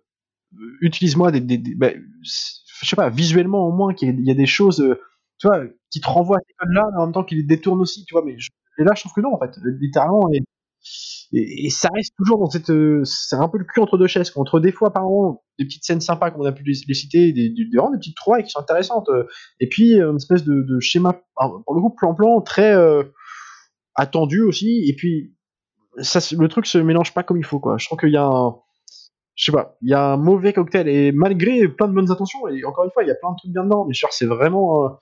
utilise-moi des, des, des- bah, je sais pas, visuellement au moins qu'il y, a des choses, euh, tu vois, qui te renvoient à ces codes-là, mais en même temps qui les détournent aussi, tu vois. Mais je- et là, je trouve que non, en fait, littéralement. Et, et, ça reste toujours dans cette. euh, C'est un peu le cul entre deux chaises. Entre des fois, apparemment, des petites scènes sympas, comme on a pu les, citer, des, des, des, des petites trouvailles qui sont intéressantes. euh, et puis, euh, une espèce de, schéma, pour le coup, plan-plan, très attendu aussi. Et puis, ça, le truc se mélange pas comme il faut, quoi. Je trouve qu'il y a un. Je sais pas, il y a un mauvais cocktail. Et malgré plein de bonnes intentions, et encore une fois, il y a plein de trucs bien dedans, mais genre, c'est vraiment.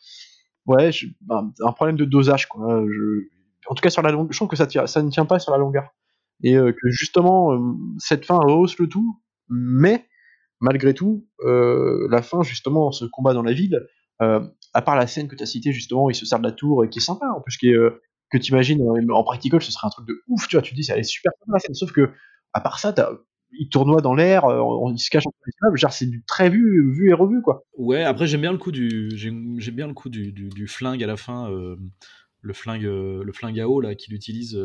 ouais, je- un, problème de dosage, quoi. En tout cas, sur la longueur, je trouve que ça ne tient pas sur la longueur et euh, que justement euh, cette fin rehausse le tout, mais malgré tout, euh, la fin justement, ce combat dans la ville, à part la scène que tu as citée justement, il se sert de la tour et qui est sympa en plus, qui est, que tu imagines en practical, ce serait un truc de ouf, tu vois, tu te dis, ça allait super scène, sauf que à part ça, t'as- il tournoie dans l'air, il se cache entre les immeubles, genre c'est du très vu, vu et revu quoi. Ouais, après j'aime bien le coup du j'aime bien le coup du, flingue à la fin, le flingue le flingue à eau là qu'il utilise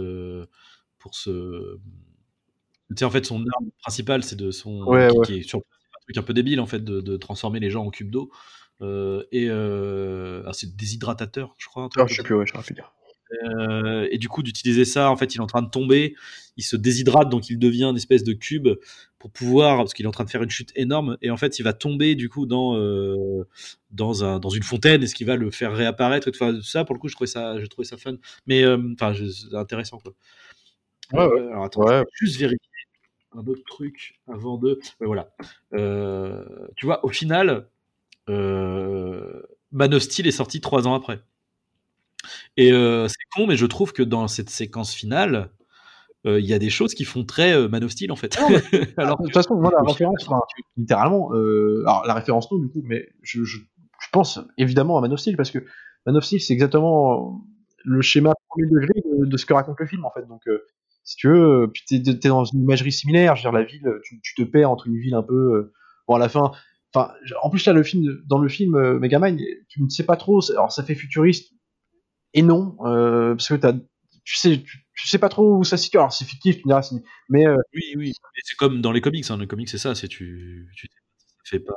pour se. Tu sais en fait son arme principale c'est de son Ouais, qui, ouais. qui est sur un truc un peu débile en fait de, de transformer les gens en cubes d'eau Euh, et euh, ah, c'est déshydratateur je crois. Un truc Ah, je sais plus, ouais, je sais plus dire. Euh, et du coup d'utiliser ça en fait il est en train de tomber il se déshydrate donc il devient une espèce de cube pour pouvoir parce qu'il est en train de faire une chute énorme et en fait il va tomber du coup dans euh, dans un dans une fontaine et ce qui va le faire réapparaître et tout Enfin, ça pour le coup je trouvais ça je trouvais ça fun mais euh, enfin c'est intéressant quoi Ouais, ouais. Euh, alors attends Ouais. je vais juste vérifier un autre truc avant de ouais, voilà Euh, tu vois au final euh, Man of Steel est sorti trois ans après et euh, c'est con, mais je trouve que dans cette séquence finale, euh, il y a des choses qui font très euh, Man of Steel en fait. Alors, de toute façon, moi, la référence, enfin, littéralement, euh, alors la référence non, du coup, mais je, je, je pense évidemment à Man of Steel parce que Man of Steel, c'est exactement le schéma premier degré de, de ce que raconte le film, en fait. Donc, euh, si tu veux, euh, puis t'es, t'es dans une imagerie similaire, je veux dire, la ville, tu, tu te perds entre une ville un peu, euh, bon, à la fin, enfin, en plus, là, le film, dans le film euh, Megamind, tu ne sais pas trop, alors ça fait futuriste, et non, euh, parce que t'as, tu sais, tu, tu sais pas trop où ça se situe, alors c'est fictif, tu me diras, c'est- mais euh, oui, oui. C'est comme dans les comics. Hein. Les comics, c'est ça. C'est tu, tu ça fait pas.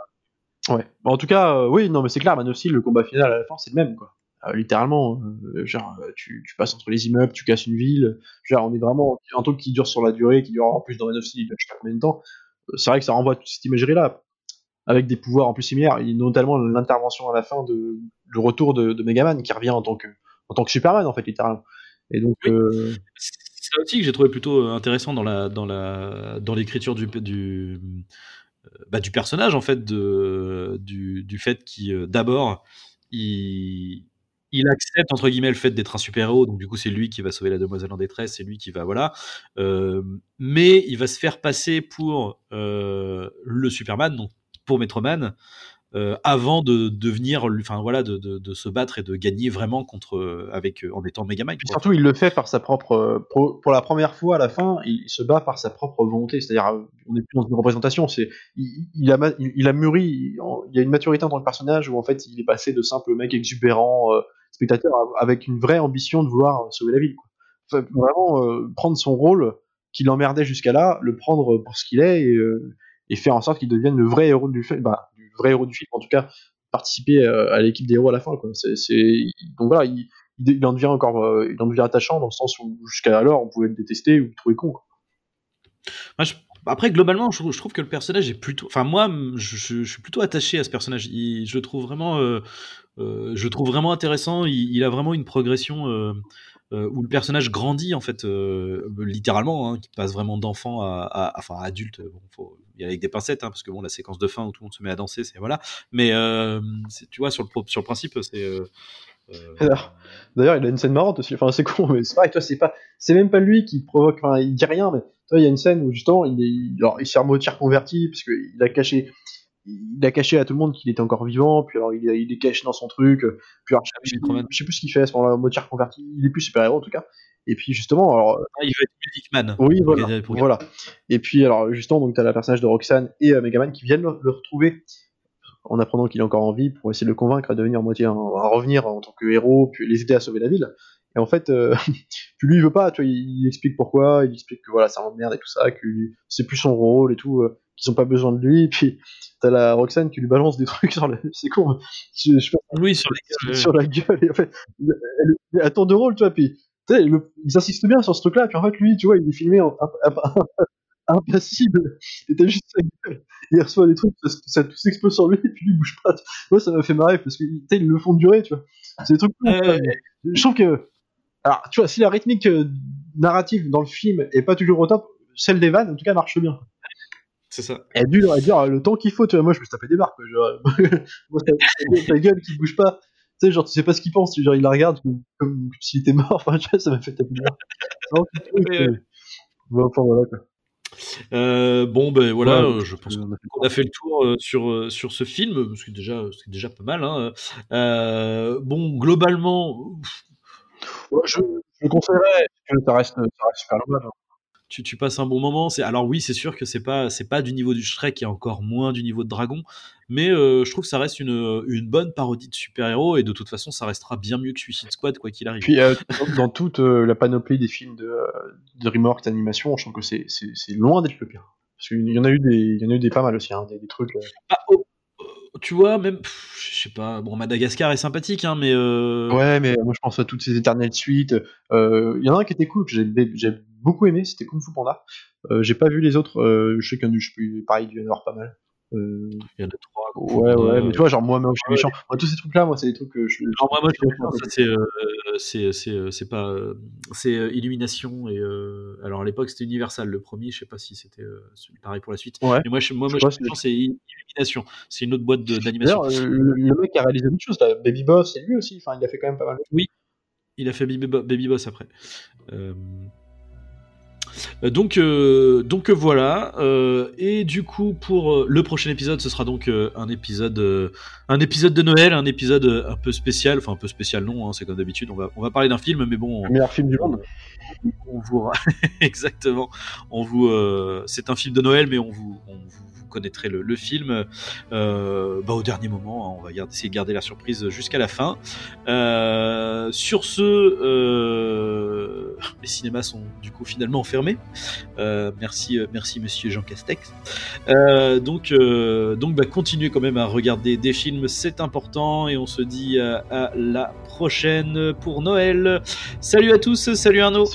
Ouais. En tout cas, euh, oui, non, mais c'est clair, Man le combat final à la fin, c'est le même, quoi. Euh, littéralement, euh, genre, euh, tu, tu passes entre les immeubles, tu casses une ville. Genre, on est vraiment un truc qui dure sur la durée, qui dure en plus dans of Steel, je sais pas combien de temps. Euh, C'est vrai que ça renvoie à toute cette imagerie-là, avec des pouvoirs en plus similaires, et notamment l'intervention à la fin de le retour de, de Megaman qui revient en tant que en tant que Superman, en fait, littéralement. Et donc, Oui. euh, C'est ça aussi que j'ai trouvé plutôt intéressant dans la dans la dans l'écriture du du bah, du personnage en fait de du, du fait qu'il d'abord il il accepte entre guillemets le fait d'être un super-héros, donc du coup c'est lui qui va sauver la demoiselle en détresse, c'est lui qui va voilà, euh, mais il va se faire passer pour euh, le Superman, donc pour Metroman, euh, avant de devenir, enfin voilà, de, de, de, se battre et de gagner vraiment contre euh, avec en étant Megamind. Puis surtout, il le fait par sa propre, pour, pour, la première fois à la fin, il se bat par sa propre volonté. C'est-à-dire, on n'est plus dans une représentation. C'est, il, il, a, il, a mûri, il, y a une maturité en tant que personnage où en fait, il est passé de simple mec exubérant, spectateur, avec une vraie ambition de vouloir sauver la ville. Vraiment euh, prendre son rôle qui l'emmerdait jusqu'à là, le prendre pour ce qu'il est et, faire en sorte qu'il devienne le vrai héros du film. Bah, vrai héros du film, en tout cas participer euh, à l'équipe des héros à la fin. Donc voilà, il, en devient encore euh, il en devient attachant dans le sens où jusqu'à alors on pouvait le détester ou le trouver con. Après, globalement, je, trouve que le personnage est plutôt. Enfin, moi, je, suis plutôt attaché à ce personnage. je le trouve vraiment, euh, je trouve vraiment intéressant. Il, a vraiment une progression euh, où le personnage grandit en fait euh, littéralement, hein, qui passe vraiment d'enfant à, enfin adulte. Bon, faut y aller avec des pincettes, hein, parce que bon, la séquence de fin où tout le monde se met à danser, c'est voilà. Mais euh, tu vois, sur le principe, c'est euh, euh, D'ailleurs, il a une scène marrante aussi. Enfin, c'est con, mais c'est pareil. Toi, c'est pas, c'est même pas lui qui provoque. Enfin, il dit rien, mais toi, il y a une scène où justement, il est, alors, il s'est remotier converti parce qu'il a caché il a caché à tout le monde qu'il était encore vivant, puis alors il, il, est caché dans son truc, puis alors, je, sais, je, sais plus ce qu'il fait à ce moment-là, moitié reconverti, il est plus super-héros en tout cas. Et puis justement, alors. Ah, il veut être Music Man. Oui, voilà. voilà. Et puis alors justement, donc t'as la personnage de Roxanne et euh, Megaman qui viennent le, retrouver en apprenant qu'il est encore en vie pour essayer de le convaincre à devenir moitié, à revenir en tant que héros, puis les aider à sauver la ville. Et en fait, euh, puis lui il veut pas, tu vois, il, il, explique pourquoi, il explique que voilà, ça merde et tout ça, que c'est plus son rôle et tout, euh, qu'ils ont pas besoin de lui, et puis t'as la Roxane qui lui balance des trucs sur la. C'est con, je, je oui, sur, la, sur la gueule, et en fait, elle, elle, elle tourne de rôle, tu vois, puis ils insistent bien sur ce truc-là, puis en fait, lui, tu vois, il est filmé en, impassible, et t'as juste sa gueule, il reçoit des trucs, parce que ça tout s'explose sur lui, et puis lui, il bouge pas. Moi, ça m'a fait marrer, parce que, tu sais, ils le font durer, tu vois. C'est des trucs. Euh, je trouve que. Alors, tu vois, si la rythmique euh, narrative dans le film est pas toujours au top, celle des vannes, en tout cas, marche bien. C'est ça. Elle a dû leur dire le temps qu'il faut, tu vois. Moi, je me suis tapé des barres, quoi. Genre, moi, ta gueule qui bouge pas. Tu sais, genre, tu sais pas ce qu'il pense. Genre, il la regarde comme, comme s'il était mort. Enfin, tu vois, ça m'a fait taper des barres. bon, enfin, voilà, quoi. Euh, bon ben voilà, ouais, je pense qu'on a fait le tour euh, sur euh, sur ce film, ce qui est déjà c'est déjà pas mal. Hein. Euh, bon globalement, ouais, je, je conseillerais que ça reste ça reste super normal. Hein tu, tu, passes un bon moment. C'est alors oui, c'est sûr que c'est pas c'est pas du niveau du Shrek et encore moins du niveau de Dragon, mais euh, je trouve que ça reste une, une bonne parodie de super-héros et de toute façon, ça restera bien mieux que Suicide Squad quoi qu'il arrive. Puis euh, dans toute euh, la panoplie des films de, de DreamWorks d'animation, je trouve que c'est c'est loin d'être le pire. Parce qu'il y en a eu des il y en a eu des pas mal aussi, hein, des, des, trucs. Ah, oh, tu vois, même, je sais pas, bon, Madagascar est sympathique, hein, mais. Euh... Ouais, mais moi je pense à toutes ces éternelles suites. Il y en a un qui était cool, que j'ai beaucoup aimé, c'était Kung Fu Panda. Euh, j'ai pas vu les autres, euh, je sais qu'il y en a eu, je pareil, il y en avoir pas mal. Euh... Il y en a trois. Ouais, ouais, mais tu vois, genre moi, moi je suis méchant. Moi, tous ces trucs-là, moi, c'est des trucs que je. Non, moi, moi, je c'est, euh, c'est, c'est, euh, c'est pas, euh, c'est Illumination et alors à l'époque c'était Universal le premier, je sais pas si c'était pareil pour la suite. Ouais. Mais moi, je, moi, moi, je pense c'est Illumination. C'est une autre boîte d'animation. Le, le, mec a réalisé d'autres choses, là, Baby Boss, c'est lui aussi. Enfin, il a fait quand même pas mal. Oui, il a fait Baby, Baby Boss après. Euh... Euh, donc, euh, donc euh, voilà. Euh, et du coup, pour le prochain épisode, ce sera donc un épisode, un épisode de Noël, un épisode un peu spécial. Enfin, un peu spécial, non. Hein, c'est comme d'habitude. On va, on va parler d'un film, mais bon. Le meilleur film du monde. On vous, exactement. On vous, c'est un film de Noël, mais on vous, on vous connaîtrez le, film euh, bah, au dernier moment. Hein, on va essayer de garder la surprise jusqu'à la fin. Euh, sur ce, euh, les cinémas sont du coup finalement fermés. Merci, Monsieur Jean Castex. Donc, donc bah, continuez quand même à regarder des films, c'est important. Et on se dit à, la prochaine pour Noël. Salut à tous, salut Arnaud.